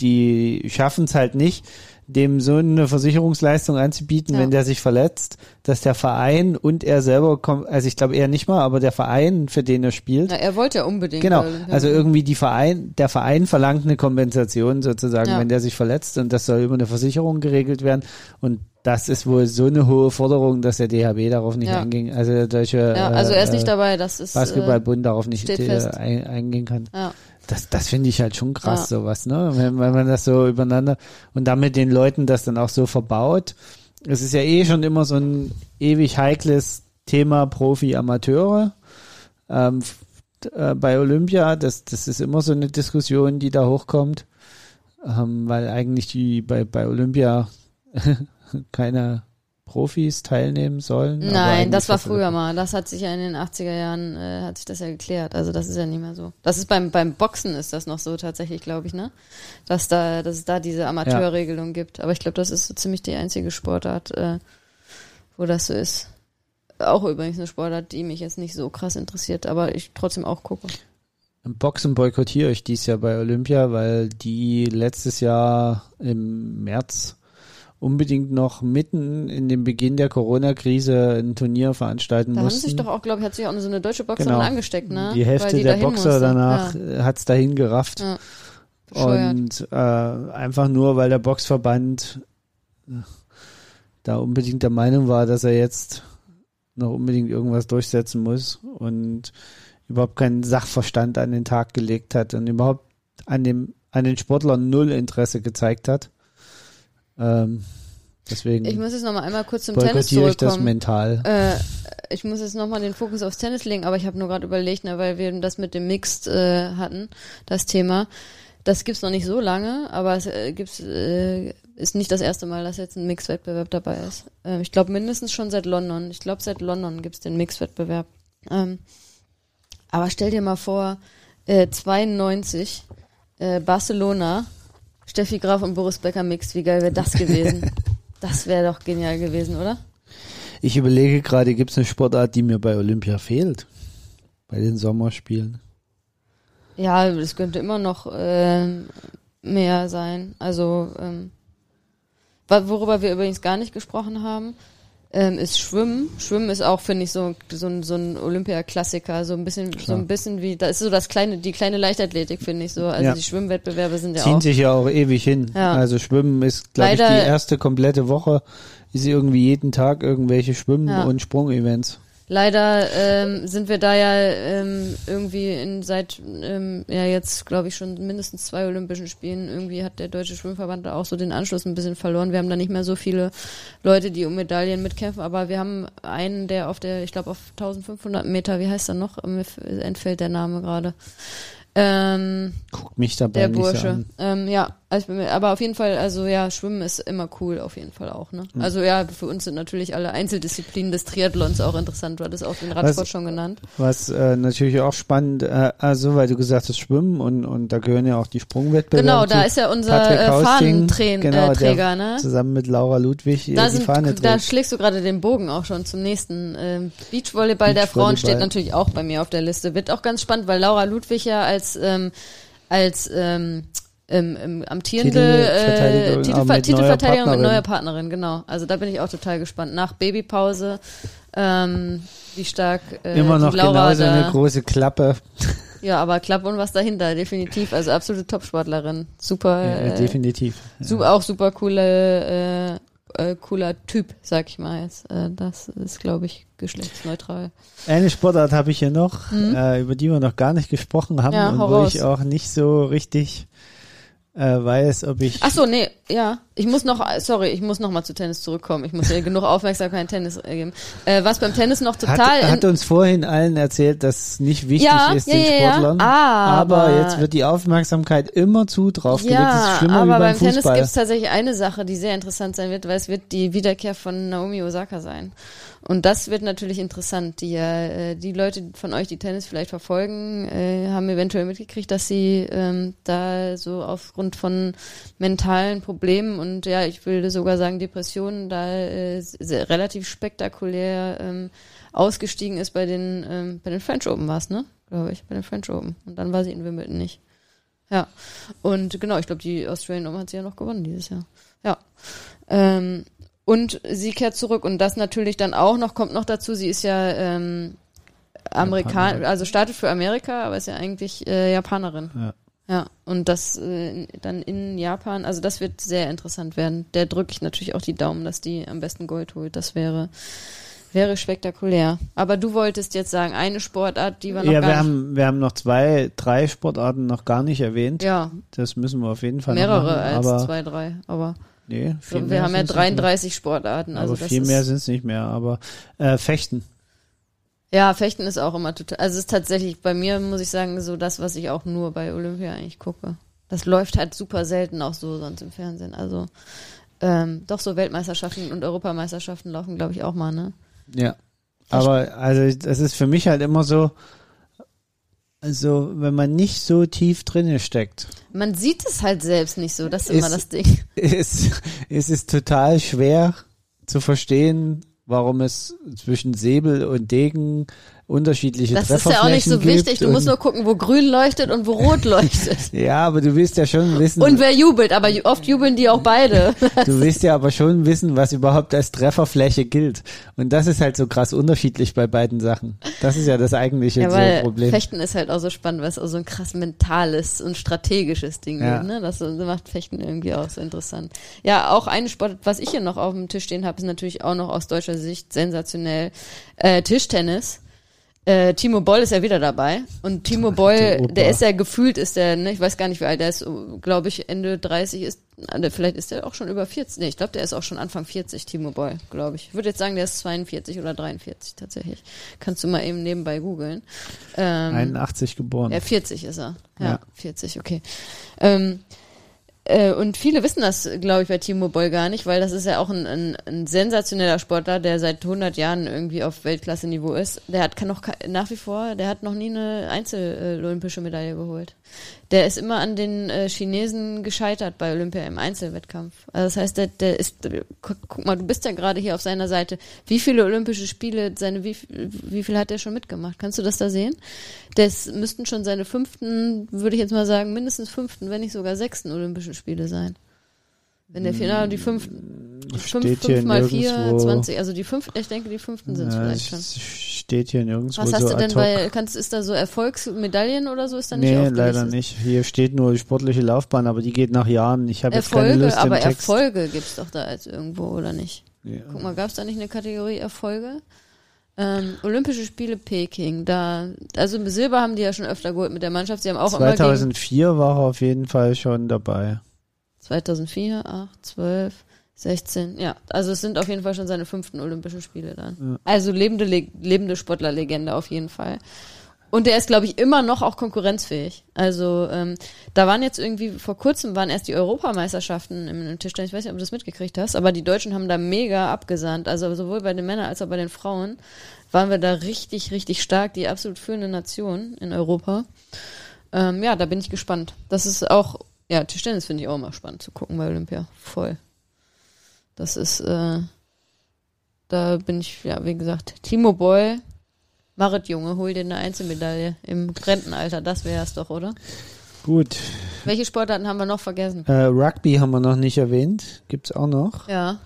Die schaffen es halt nicht, dem so eine Versicherungsleistung anzubieten, Ja. wenn der sich verletzt, dass der Verein und er selber kommt, also ich glaube eher nicht mal, aber der Verein, für den er spielt, Na, er wollte ja unbedingt. Genau, also sein. irgendwie die Verein, der Verein verlangt eine Kompensation sozusagen, Ja. wenn der sich verletzt und das soll über eine Versicherung geregelt werden und das ist wohl so eine hohe Forderung, dass der DHB darauf nicht Ja. einging, also der deutsche Ja, also er ist nicht äh, dabei, das ist. Äh, Basketballbund darauf nicht äh, eingehen kann. ja. Das, das finde ich halt schon krass, Ja. sowas, ne? Wenn, wenn man das so übereinander und damit den Leuten das dann auch so verbaut. Es ist ja eh schon immer so ein ewig heikles Thema Profi-Amateure. Ähm, äh, bei Olympia, das, das ist immer so eine Diskussion, die da hochkommt. Ähm, weil eigentlich die bei, bei Olympia keine Profis teilnehmen sollen. Nein, das war früher mal. Das hat sich ja in den 80er Jahren, äh, hat sich das ja geklärt. Also das ist ja nicht mehr so. Das ist beim, beim Boxen ist das noch so tatsächlich, glaube ich, ne? Dass da, dass es da diese Amateurregelung gibt. Aber ich glaube, das ist so ziemlich die einzige Sportart, äh, wo das so ist. Auch übrigens eine Sportart, die mich jetzt nicht so krass interessiert, aber ich trotzdem auch gucke. Boxen boykottiere ich dies Jahr bei Olympia, weil die letztes Jahr im März unbedingt noch mitten in dem Beginn der Corona-Krise ein Turnier veranstalten Da haben mussten. sich doch auch, glaube ich, hat sich auch so eine deutsche Boxerin Genau. angesteckt, ne? Die Hälfte Weil die der Boxer musste. danach Ja, hat's dahin gerafft. ja. Und äh, einfach nur, weil der Boxverband da unbedingt der Meinung war, dass er jetzt noch unbedingt irgendwas durchsetzen muss und überhaupt keinen Sachverstand an den Tag gelegt hat und überhaupt an dem an den Sportlern null Interesse gezeigt hat. Ähm, deswegen Ich muss jetzt noch mal einmal kurz zum Tennis boykottiere ich das zurückkommen. mental. Äh, ich muss jetzt nochmal den Fokus aufs Tennis legen, aber ich habe nur gerade überlegt, ne, weil wir das mit dem Mixed äh, hatten, das Thema. Das gibt's noch nicht so lange, aber es äh, gibt's, äh, ist nicht das erste Mal, dass jetzt ein Mixed-Wettbewerb dabei ist. Ähm, ich glaube mindestens schon seit London. Ich glaube seit London gibt's den Mixed-Wettbewerb. Ähm, aber stell dir mal vor, äh, 92, äh, Barcelona, Steffi Graf und Boris Becker Mixed, wie geil wäre das gewesen? das wäre doch genial gewesen, oder? Ich überlege gerade, gibt es eine Sportart, die mir bei Olympia fehlt? Bei den Sommerspielen. Ja, es könnte immer noch ähm, mehr sein. Also, ähm, worüber wir übrigens gar nicht gesprochen haben, ähm, ist Schwimmen. Schwimmen ist auch, finde ich, so, so, ein- so ein Olympia-Klassiker. So ein bisschen, so Klar. ein bisschen wie, da ist so das kleine, die kleine Leichtathletik, finde ich so. Also Ja. die Schwimmwettbewerbe sind ja Ziehen auch. sich ja auch ewig hin. Ja. Also Schwimmen ist, glaube ich, die erste komplette Woche. Ist irgendwie jeden Tag irgendwelche Schwimmen- Ja. und Sprung-Events. Leider ähm, sind wir da ja ähm, irgendwie in seit ähm, ja jetzt glaube ich schon mindestens zwei Olympischen Spielen irgendwie hat der deutsche Schwimmverband da auch so den Anschluss ein bisschen verloren. Wir haben da nicht mehr so viele Leute, die um Medaillen mitkämpfen, aber wir haben einen, der auf der ich glaube auf 1500 Meter, wie heißt er noch? Mir entfällt der Name gerade. Ähm, Guckt mich dabei der Bursche. Ähm, ja, also aber auf jeden Fall, also ja, Schwimmen ist immer cool, auf jeden Fall auch, ne? Hm. Also ja, für uns sind natürlich alle Einzeldisziplinen des Triathlons auch interessant. Du hattest auch den Radsport Was- schon genannt. Was äh, natürlich auch spannend, äh, also weil du gesagt hast Schwimmen und, und da gehören ja auch die Sprungwettbewerbe Genau, da ist ja unser äh, Fahnenträger, genau, äh, Träger, der ne? Zusammen mit Laura Ludwig äh, Da, die sind, Fahne da trägt. schlägst du gerade den Bogen auch schon zum nächsten. Ähm, Beachvolleyball der Beachvolleyball. Frauen steht natürlich auch bei mir auf der Liste. Wird auch ganz spannend, weil Laura Ludwig ja als ähm, als ähm, ähm, ähm, amtierende Titelverteidigerin, äh, Titelver mit neuer Titelverteidigerin mit Partnerin. neuer Partnerin, genau. Also da bin ich auch total gespannt. Nach Babypause, ähm, wie stark äh, Immer noch Laura genauso da, eine große Klappe. Ja, aber Klappe und was dahinter, definitiv. Also absolute Topsportlerin. Super, Ja, äh, definitiv. Ja. Su auch super coole, äh, äh, cooler Typ, sag ich mal jetzt. Äh, das ist, glaube ich, geschlechtsneutral. Eine Sportart habe ich hier noch, äh, über die wir noch gar nicht gesprochen haben Mhm. Ja, und wo raus. ich auch nicht so richtig äh, weiß, ob ich Ach so, nee, ja. Ich muss noch, sorry, ich muss noch mal zu Tennis zurückkommen. Ich muss ja genug Aufmerksamkeit Tennis äh, geben. Äh, was beim Tennis noch total... hat, hat uns vorhin allen erzählt, dass es nicht wichtig Ja, ist ja, den. Sportlern. Aber- aber jetzt wird die Aufmerksamkeit immer zu drauf gelegt. Es ist schlimmer aber wie beim beim Tennis gibt es tatsächlich eine Sache, die sehr interessant sein wird, weil es wird die Wiederkehr von Naomi Osaka sein. Und das wird natürlich interessant. Die, äh, die Leute von euch, die Tennis vielleicht verfolgen, äh, haben eventuell mitgekriegt, dass sie ähm, da so aufgrund von mentalen Problemen und ja, ich würde sogar sagen Depressionen, da äh, relativ spektakulär ähm, ausgestiegen ist bei den ähm, bei den French Open war es, ne? Glaube ich, bei den French Open. Und dann war sie in Wimbledon nicht. Ja. Und genau, ich glaube, die Australian Open hat sie ja noch gewonnen dieses Jahr. Ja. Ähm, und sie kehrt zurück und das natürlich dann auch noch, kommt noch dazu, sie ist ja ähm, Amerikan, Japaner. also startet für Amerika, aber ist ja eigentlich äh, Japanerin. Ja. Ja, und das äh, dann in Japan, also das wird sehr interessant werden. Der drücke ich natürlich auch die Daumen, dass die am besten Gold holt. Das wäre wäre spektakulär. Aber du wolltest jetzt sagen, eine Sportart, die wir noch Ja, gar wir nicht, haben, wir haben noch zwei, drei Sportarten noch gar nicht erwähnt. ja, Das müssen wir auf jeden Fall noch mehrere machen. als aber, zwei, drei. Aber Nee, viel wir mehr haben ja sind's nicht mehr. 33 Sportarten. Also aber viel mehr sind es nicht mehr. Aber äh, Fechten. Ja, Fechten ist auch immer total. Also es ist tatsächlich bei mir, muss ich sagen, so das, was ich auch nur bei Olympia eigentlich gucke. Das läuft halt super selten auch so sonst im Fernsehen. Also ähm, doch so Weltmeisterschaften und Europameisterschaften laufen, glaube ich, auch mal, ne? Ja. Aber also das ist für mich halt immer so, also wenn man nicht so tief drinne steckt, Man sieht es halt selbst nicht so, das ist Ist- immer das Ding. ist, ist es total schwer zu verstehen, warum es zwischen Säbel und Degen unterschiedliche Das ist ja auch nicht so Trefferflächen gibt wichtig. Du musst nur gucken, wo grün leuchtet und wo rot leuchtet. Ja, aber du willst ja schon wissen, Und wer jubelt, aber oft jubeln die auch beide. du willst ja aber schon wissen, was überhaupt als Trefferfläche gilt. Und das ist halt so krass unterschiedlich bei beiden Sachen. Das ist ja das eigentliche Ja, so weil Problem. Fechten ist halt auch so spannend, weil es auch so ein krass mentales und strategisches Ding Ja. ist, ne? Das so- macht Fechten irgendwie auch so interessant. Ja, auch eine Sport, was ich hier noch auf dem Tisch stehen habe, ist natürlich auch noch aus deutscher Sicht sensationell. Äh, Tischtennis. Äh, Timo Boll ist ja wieder dabei. Und Timo Boll, Opa. der ist ja gefühlt, ist der, ne, ich weiß gar nicht, wie alt der ist, glaube ich, Ende 30 ist, äh, vielleicht ist der auch schon über 40. Nee, ich glaube, der ist auch schon Anfang 40, Timo Boll, glaube ich. Ich würde jetzt sagen, der ist 42 oder 43 tatsächlich. Kannst du mal eben nebenbei googeln. Ähm, 81 geboren. ja, 40 ist er. Ja, Ja. 40, okay. Ähm, äh, und viele wissen das, glaube ich, bei Timo Boll gar nicht, weil das ist ja auch ein, ein, ein sensationeller Sportler, der seit 100 Jahren irgendwie auf Weltklasse-Niveau ist. Der hat noch nach wie vor, der hat noch nie eine Einzel-olympische Medaille geholt. Der ist immer an den äh, Chinesen gescheitert bei Olympia im Einzelwettkampf. Also das heißt, der, der ist, guck, guck mal, du bist ja gerade hier auf seiner Seite. Wie viele Olympische Spiele, seine, wie, wie viel hat er schon mitgemacht? Kannst du das da sehen? Das müssten schon seine fünften, würde ich jetzt mal sagen, mindestens fünften, wenn nicht sogar sechsten Olympischen Spiele sein. Wenn der Finale die fünf, Steht hier fünf mal vier. 20, also die fünften, ich denke, die fünften sind es Ja, vielleicht schon. es steht hier nirgendwo Was hast so du denn bei, kannst, ist da so Erfolgsmedaillen oder so, ist da nicht Nee, leider nicht. Hier steht nur die sportliche Laufbahn, aber die geht nach Jahren. Ich habe jetzt keine Erfolge, Lust aber im Text. Erfolge gibt's doch da als irgendwo, oder nicht? Ja. Guck mal, gab's da nicht eine Kategorie Erfolge? Ähm, Olympische Spiele Peking, da, also Silber haben die ja schon öfter geholt mit der Mannschaft. Sie haben auch immer gegen 2004 war er auf jeden Fall schon dabei. 2004, 8, 12, 16, ja. Also es sind auf jeden Fall schon seine fünften Olympischen Spiele dann. Also lebende, Le lebende Sportlerlegende auf jeden Fall. Und der ist, glaube ich, immer noch auch konkurrenzfähig. Also ähm, da waren jetzt irgendwie, vor kurzem waren erst die Europameisterschaften im Tischtennis, ich weiß nicht, ob du das mitgekriegt hast, aber die Deutschen haben da mega abgesandt. Also sowohl bei den Männern als auch bei den Frauen waren wir da richtig, richtig stark, die absolut führende Nation in Europa. Ähm, ja, da bin ich gespannt. Das ist auch, ja, Tischtennis finde ich auch immer spannend zu gucken bei Olympia. Voll. Das ist, äh, da bin ich, ja, wie gesagt, Timo Boy, Marit Junge, hol dir eine Einzelmedaille im Rentenalter, das wäre es doch, oder? Gut. Welche Sportarten haben wir noch vergessen? Äh, Rugby haben wir noch nicht erwähnt. Gibt's auch noch. Ja,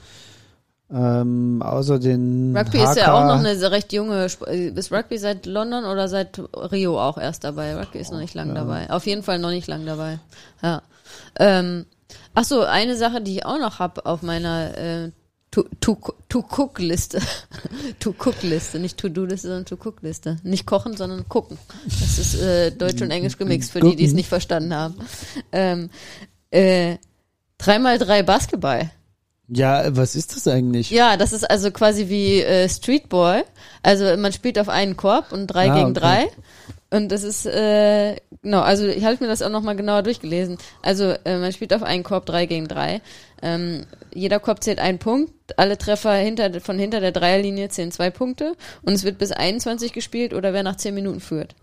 Ähm, außer den Rugby HK, ist ja auch noch eine recht junge, Sp- äh, ist Rugby seit London oder seit Rio auch erst dabei? Rugby ist noch nicht lang dabei. Auf jeden Fall noch nicht lang dabei. Ja. Ähm, ach so, eine Sache, die ich auch noch hab auf meiner äh, To-Cook-Liste. To-Cook-Liste, nicht To-Do-Liste, sondern To-Cook-Liste. Nicht kochen, sondern gucken. Das ist äh, Deutsch und Englisch gemixt, für die, die es nicht verstanden haben. Ähm, äh, 3x3 Basketball. Ja, was ist das eigentlich? Ja, das ist also quasi wie äh, Streetball. Also man spielt auf einen Korb und drei Ah, gegen okay. drei. Und das ist, äh, genau, also ich habe mir das auch nochmal genauer durchgelesen. Also äh, man spielt auf einen Korb drei gegen drei. Ähm, jeder Korb zählt einen Punkt. Alle Treffer hinter, von hinter der Dreierlinie zählen zwei Punkte. Und es wird bis 21 gespielt oder wer nach 10 Minuten führt.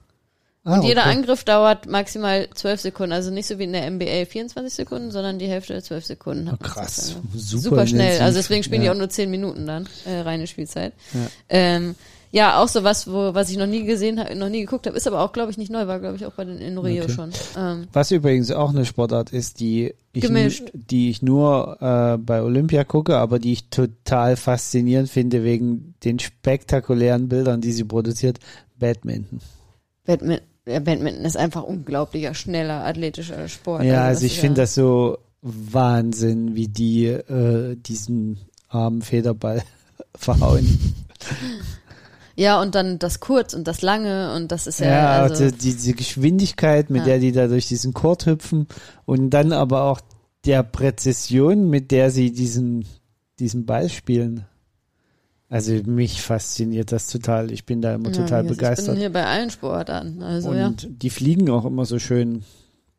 Ah, Und jeder okay. Angriff dauert maximal 12 Sekunden. Also nicht so wie in der NBA 24 Sekunden, sondern die Hälfte 12 Sekunden. Oh, krass. Super, Super schnell. Also deswegen spielen die Ja. auch nur 10 Minuten dann, äh, reine Spielzeit. Ja. Ähm, Ja, auch so was, wo, was ich noch nie gesehen habe, noch nie geguckt habe, ist aber auch, glaube ich, nicht neu, war, glaube ich, auch bei den in Rio Okay. schon. Ähm, Was übrigens auch eine Sportart ist, die ich, Gemischt. die ich nur äh, bei Olympia gucke, aber die ich total faszinierend finde wegen den spektakulären Bildern, die sie produziert. Badminton. Badminton, ja, Badminton ist einfach unglaublicher, schneller, athletischer Sport. Ja, das also ich finde das so Wahnsinn, wie die äh, diesen armen Federball verhauen. Ja, und dann das Kurz und das Lange und das ist ja, Ja, also, also diese Geschwindigkeit, mit Ja. der die da durch diesen Court hüpfen und dann aber auch der Präzision, mit der sie diesen, diesen Ball spielen. Also mich fasziniert das total. Ich bin da immer ja, total Ich begeistert. bin hier bei allen Sportarten, also ja. und die fliegen auch immer so schön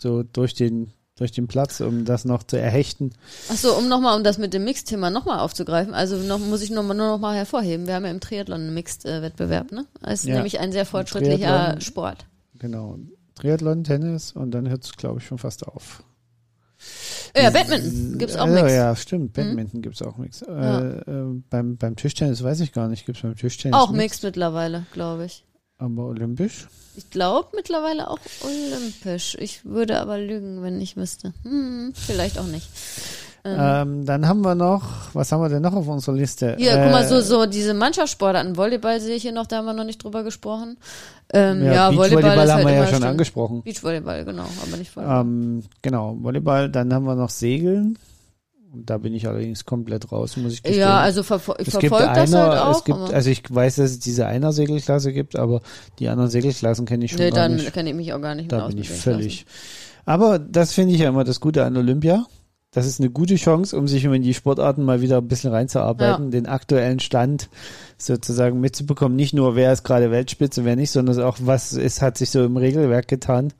so durch den durch den Platz, um das noch zu erhechten. Ach so, um nochmal, um das mit dem Mixed-Thema nochmal aufzugreifen, also noch, muss ich noch, mal- nur nochmal hervorheben, wir haben ja im Triathlon einen Mixed-Wettbewerb, ne? Es ist Ja. nämlich ein sehr fortschrittlicher Triathlon. Sport. Genau. Triathlon, Tennis und dann hört es, glaube ich, schon fast auf. Ja, Badminton gibt's auch ja, Mixed. Ja, stimmt. Badminton gibt's auch Mix. Ja. Äh, äh, beim, beim Tischtennis weiß ich gar nicht. Gibt's beim Tischtennis Auch Mix? Mittlerweile, glaube ich. Aber olympisch? Ich glaube mittlerweile auch olympisch. Ich würde aber lügen, wenn ich müsste. Hm, vielleicht auch nicht. Ähm, Ähm, dann haben wir noch, was haben wir denn noch auf unserer Liste? hier, äh, guck mal, so, so diese Mannschaftssportarten. Volleyball sehe ich hier noch, da haben wir noch nicht drüber gesprochen. Ähm, ja, ja, Volleyball, Beachvolleyball ist haben halt wir ja schon stimmt. angesprochen. Beachvolleyball, genau, aber nicht Volleyball. Ähm, genau, Volleyball. Dann haben wir noch Segeln. Und da bin ich allerdings komplett raus, muss ich gestehen. ja, also verfol ich verfolge das einer, halt auch. es gibt, also ich weiß, dass es diese einer Segelklasse gibt, aber die anderen Segelklassen kenne ich schon nee, gar dann nicht. kenne ich mich auch gar nicht mehr Da bin ich völlig. Aber das finde ich ja immer das Gute an Olympia. Das ist eine gute Chance, um sich in die Sportarten mal wieder ein bisschen reinzuarbeiten, den aktuellen Stand sozusagen mitzubekommen. Nicht nur, wer ist gerade Weltspitze, wer nicht, sondern auch, was ist, hat sich so im Regelwerk getan.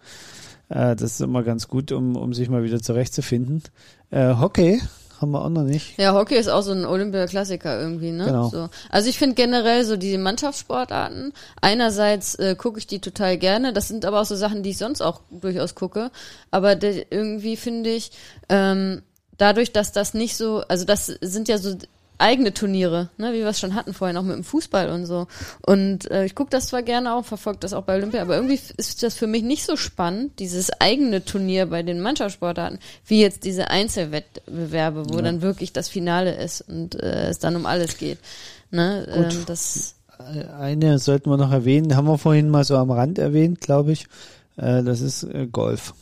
Äh, das ist immer ganz gut, um, um sich mal wieder zurechtzufinden. Äh, Hockey haben wir auch noch nicht. Ja, Hockey ist auch so ein Olympia-Klassiker irgendwie, ne? Genau. So. Also ich finde generell so die Mannschaftssportarten, einerseits äh, gucke ich die total gerne, das sind aber auch so Sachen, die ich sonst auch durchaus gucke, aber de, irgendwie finde ich, ähm, dadurch, dass das nicht so, also das sind ja so eigene Turniere, ne, wie wir es schon hatten vorhin, auch mit dem Fußball und so. Und äh, ich gucke das zwar gerne auch, verfolge das auch bei Olympia, aber irgendwie ist das für mich nicht so spannend, dieses eigene Turnier bei den Mannschaftssportarten, wie jetzt diese Einzelwettbewerbe, wo dann wirklich das Finale ist und äh, es dann um alles geht. Ne? Gut. Ähm, das, Eine sollten wir noch erwähnen, haben wir vorhin mal so am Rand erwähnt, glaube ich. Äh, das ist äh, Golf.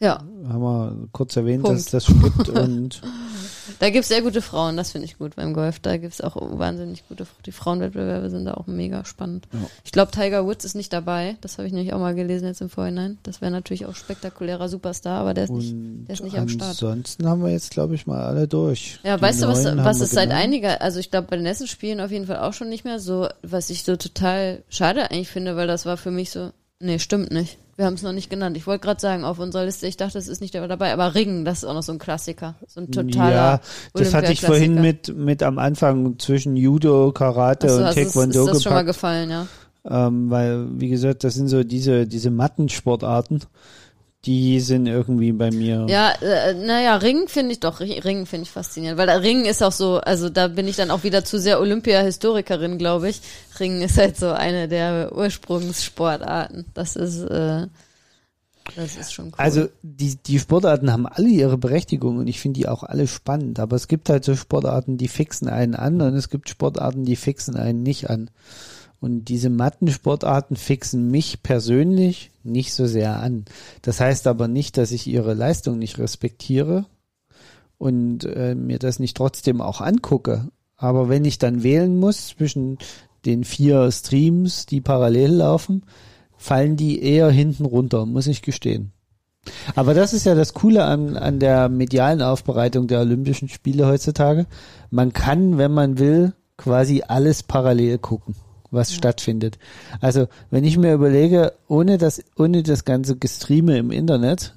ja, Haben wir kurz erwähnt, Punkt. dass das gibt und da gibt's sehr gute Frauen, das finde ich gut beim Golf. Da gibt's auch wahnsinnig gute, die Frauenwettbewerbe sind da auch mega spannend. Ja. Ich glaube, Tiger Woods ist nicht dabei, das habe ich nämlich auch mal gelesen jetzt im Vorhinein. Das wäre natürlich auch spektakulärer Superstar, aber der ist nicht, der ist nicht am Start. ansonsten haben wir jetzt, glaube ich, mal alle durch. Ja, Die weißt du, was, was es seit einiger, also ich glaube bei den letzten Spielen auf jeden Fall auch schon nicht mehr so, was ich so total schade eigentlich finde, weil das war für mich so, nee, stimmt nicht. Wir haben es noch nicht genannt. Ich wollte gerade sagen, auf unserer Liste, ich dachte, es ist nicht dabei, aber Ringen, das ist auch noch so ein Klassiker. So ein totaler Ja, das hatte ich vorhin mit, mit am Anfang zwischen Judo, Karate so, und also ist, Taekwondo ist das schon mal gepackt. gefallen, ja. Ähm, weil, wie gesagt, das sind so diese, diese Mattensportarten, die sind irgendwie bei mir. Ja, äh, naja, Ringen finde ich doch, Ri- Ringen finde ich faszinierend, weil da Ringen ist auch so, also da bin ich dann auch wieder zu sehr Olympia-Historikerin, glaube ich. Ringen ist halt so eine der Ursprungssportarten. Das ist, äh, das ist schon cool. Also die, die Sportarten haben alle ihre Berechtigung und ich finde die auch alle spannend. Aber es gibt halt so Sportarten, die fixen einen an und es gibt Sportarten, die fixen einen nicht an. Und diese Mattensportarten fixen mich persönlich nicht so sehr an. Das heißt aber nicht, dass ich ihre Leistung nicht respektiere und äh, mir das nicht trotzdem auch angucke. Aber wenn ich dann wählen muss zwischen den vier Streams, die parallel laufen, fallen die eher hinten runter, muss ich gestehen. Aber das ist ja das Coole an, an der medialen Aufbereitung der Olympischen Spiele heutzutage. Man kann, wenn man will, quasi alles parallel gucken, was stattfindet. Also, wenn ich mir überlege, ohne das, ohne das ganze Gestreame im Internet,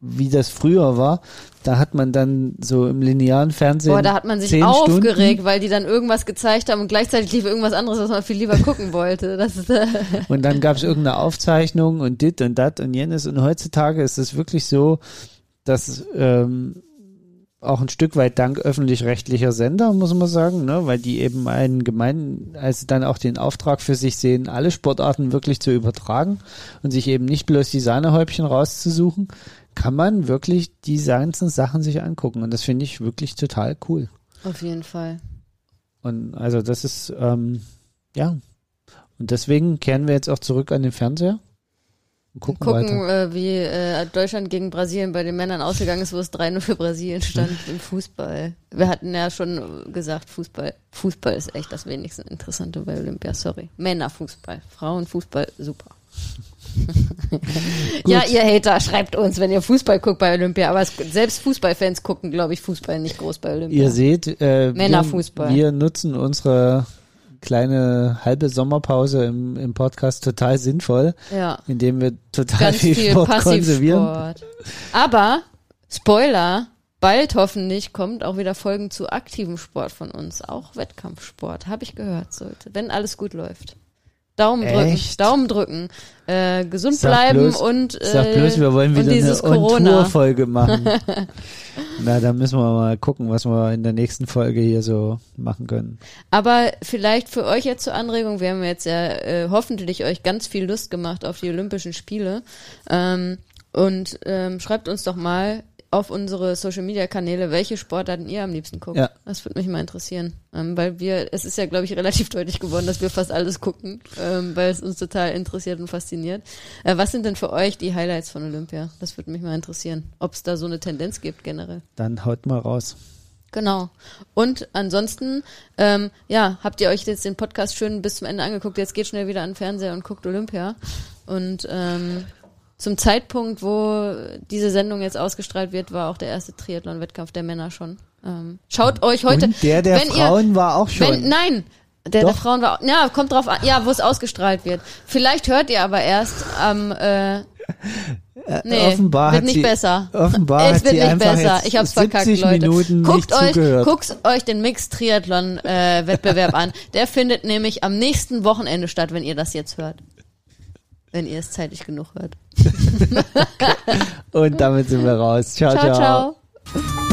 wie das früher war, da hat man dann so im linearen Fernsehen. Boah, da hat man sich aufgeregt, weil die dann irgendwas gezeigt haben und gleichzeitig lief irgendwas anderes, was man viel lieber gucken wollte. Das ist, äh, Stunden und dann gab es irgendeine Aufzeichnung und dit und dat und jenes und heutzutage ist es wirklich so, dass ähm, auch ein Stück weit dank öffentlich-rechtlicher Sender, muss man sagen, ne, weil die eben einen gemeinen, also dann auch den Auftrag für sich sehen, alle Sportarten wirklich zu übertragen und sich eben nicht bloß die Sahnehäubchen rauszusuchen, kann man wirklich die ganzen Sachen sich angucken. Und das finde ich wirklich total cool. Auf jeden Fall. Und also das ist, ähm, ja. Und deswegen kehren wir jetzt auch zurück an den Fernseher. Und gucken, Gucken, äh, wie äh, Deutschland gegen Brasilien bei den Männern ausgegangen ist, wo es 3-0 für Brasilien stand im Fußball. Wir hatten ja schon gesagt, Fußball, Fußball ist echt das wenigstens Interessante bei Olympia, sorry. Männerfußball, Frauenfußball, super. ja, ihr Hater, schreibt uns, wenn ihr Fußball guckt bei Olympia. Aber es, selbst Fußballfans gucken, glaube ich, Fußball nicht groß bei Olympia. Ihr seht, äh, Männerfußball. Wir, wir nutzen unsere kleine halbe Sommerpause im, im Podcast total sinnvoll, ja. indem wir total Ganz viel, viel Sport konservieren. Passivsport. Aber, Spoiler, bald hoffentlich kommt auch wieder Folgen zu aktivem Sport von uns. Auch Wettkampfsport, habe ich gehört, sollte. Wenn alles gut läuft. Daumen drücken, Echt? Daumen drücken, äh, gesund Sag bleiben bloß- und, äh, Sag bloß, wir wollen wieder eine. On-Tour-Folge machen. Na, da müssen wir mal gucken, was wir in der nächsten Folge hier so machen können. Aber vielleicht für euch jetzt zur Anregung, wir haben jetzt ja äh, hoffentlich euch ganz viel Lust gemacht auf die Olympischen Spiele. Ähm, und ähm, schreibt uns doch mal auf unsere Social Media Kanäle, welche Sportarten ihr am liebsten guckt. Ja. Das würde mich mal interessieren. Ähm, weil wir, es ist ja, glaube ich, relativ deutlich geworden, dass wir fast alles gucken, ähm, weil es uns total interessiert und fasziniert. Äh, was sind denn für euch die Highlights von Olympia? Das würde mich mal interessieren. Ob es da so eine Tendenz gibt generell. Dann haut mal raus. Genau. Und ansonsten, ähm, ja, habt ihr euch jetzt den Podcast schön bis zum Ende angeguckt. Jetzt geht schnell wieder an den Fernseher und guckt Olympia. Und ähm, zum Zeitpunkt, wo diese Sendung jetzt ausgestrahlt wird, war auch der erste Triathlon-Wettkampf der Männer schon. Ähm, schaut euch heute. Und der der wenn ihr- Frauen war auch schon. Wenn, nein, der, der Doch. Frauen war. Ja, kommt drauf an. Ja, wo es ausgestrahlt wird. Vielleicht hört ihr aber erst am. Äh, nee, offenbar wird nicht sie- besser. offenbar es wird nicht besser. Ich hab's 70 verkackt, Leute. Minuten guckt euch, zugehört. guckt euch den Mix Triathlon äh, Wettbewerb an. Der findet nämlich am nächsten Wochenende statt, wenn ihr das jetzt hört. Wenn ihr es zeitig genug hört. okay. Und damit sind wir raus. ciao. ciao. ciao. ciao.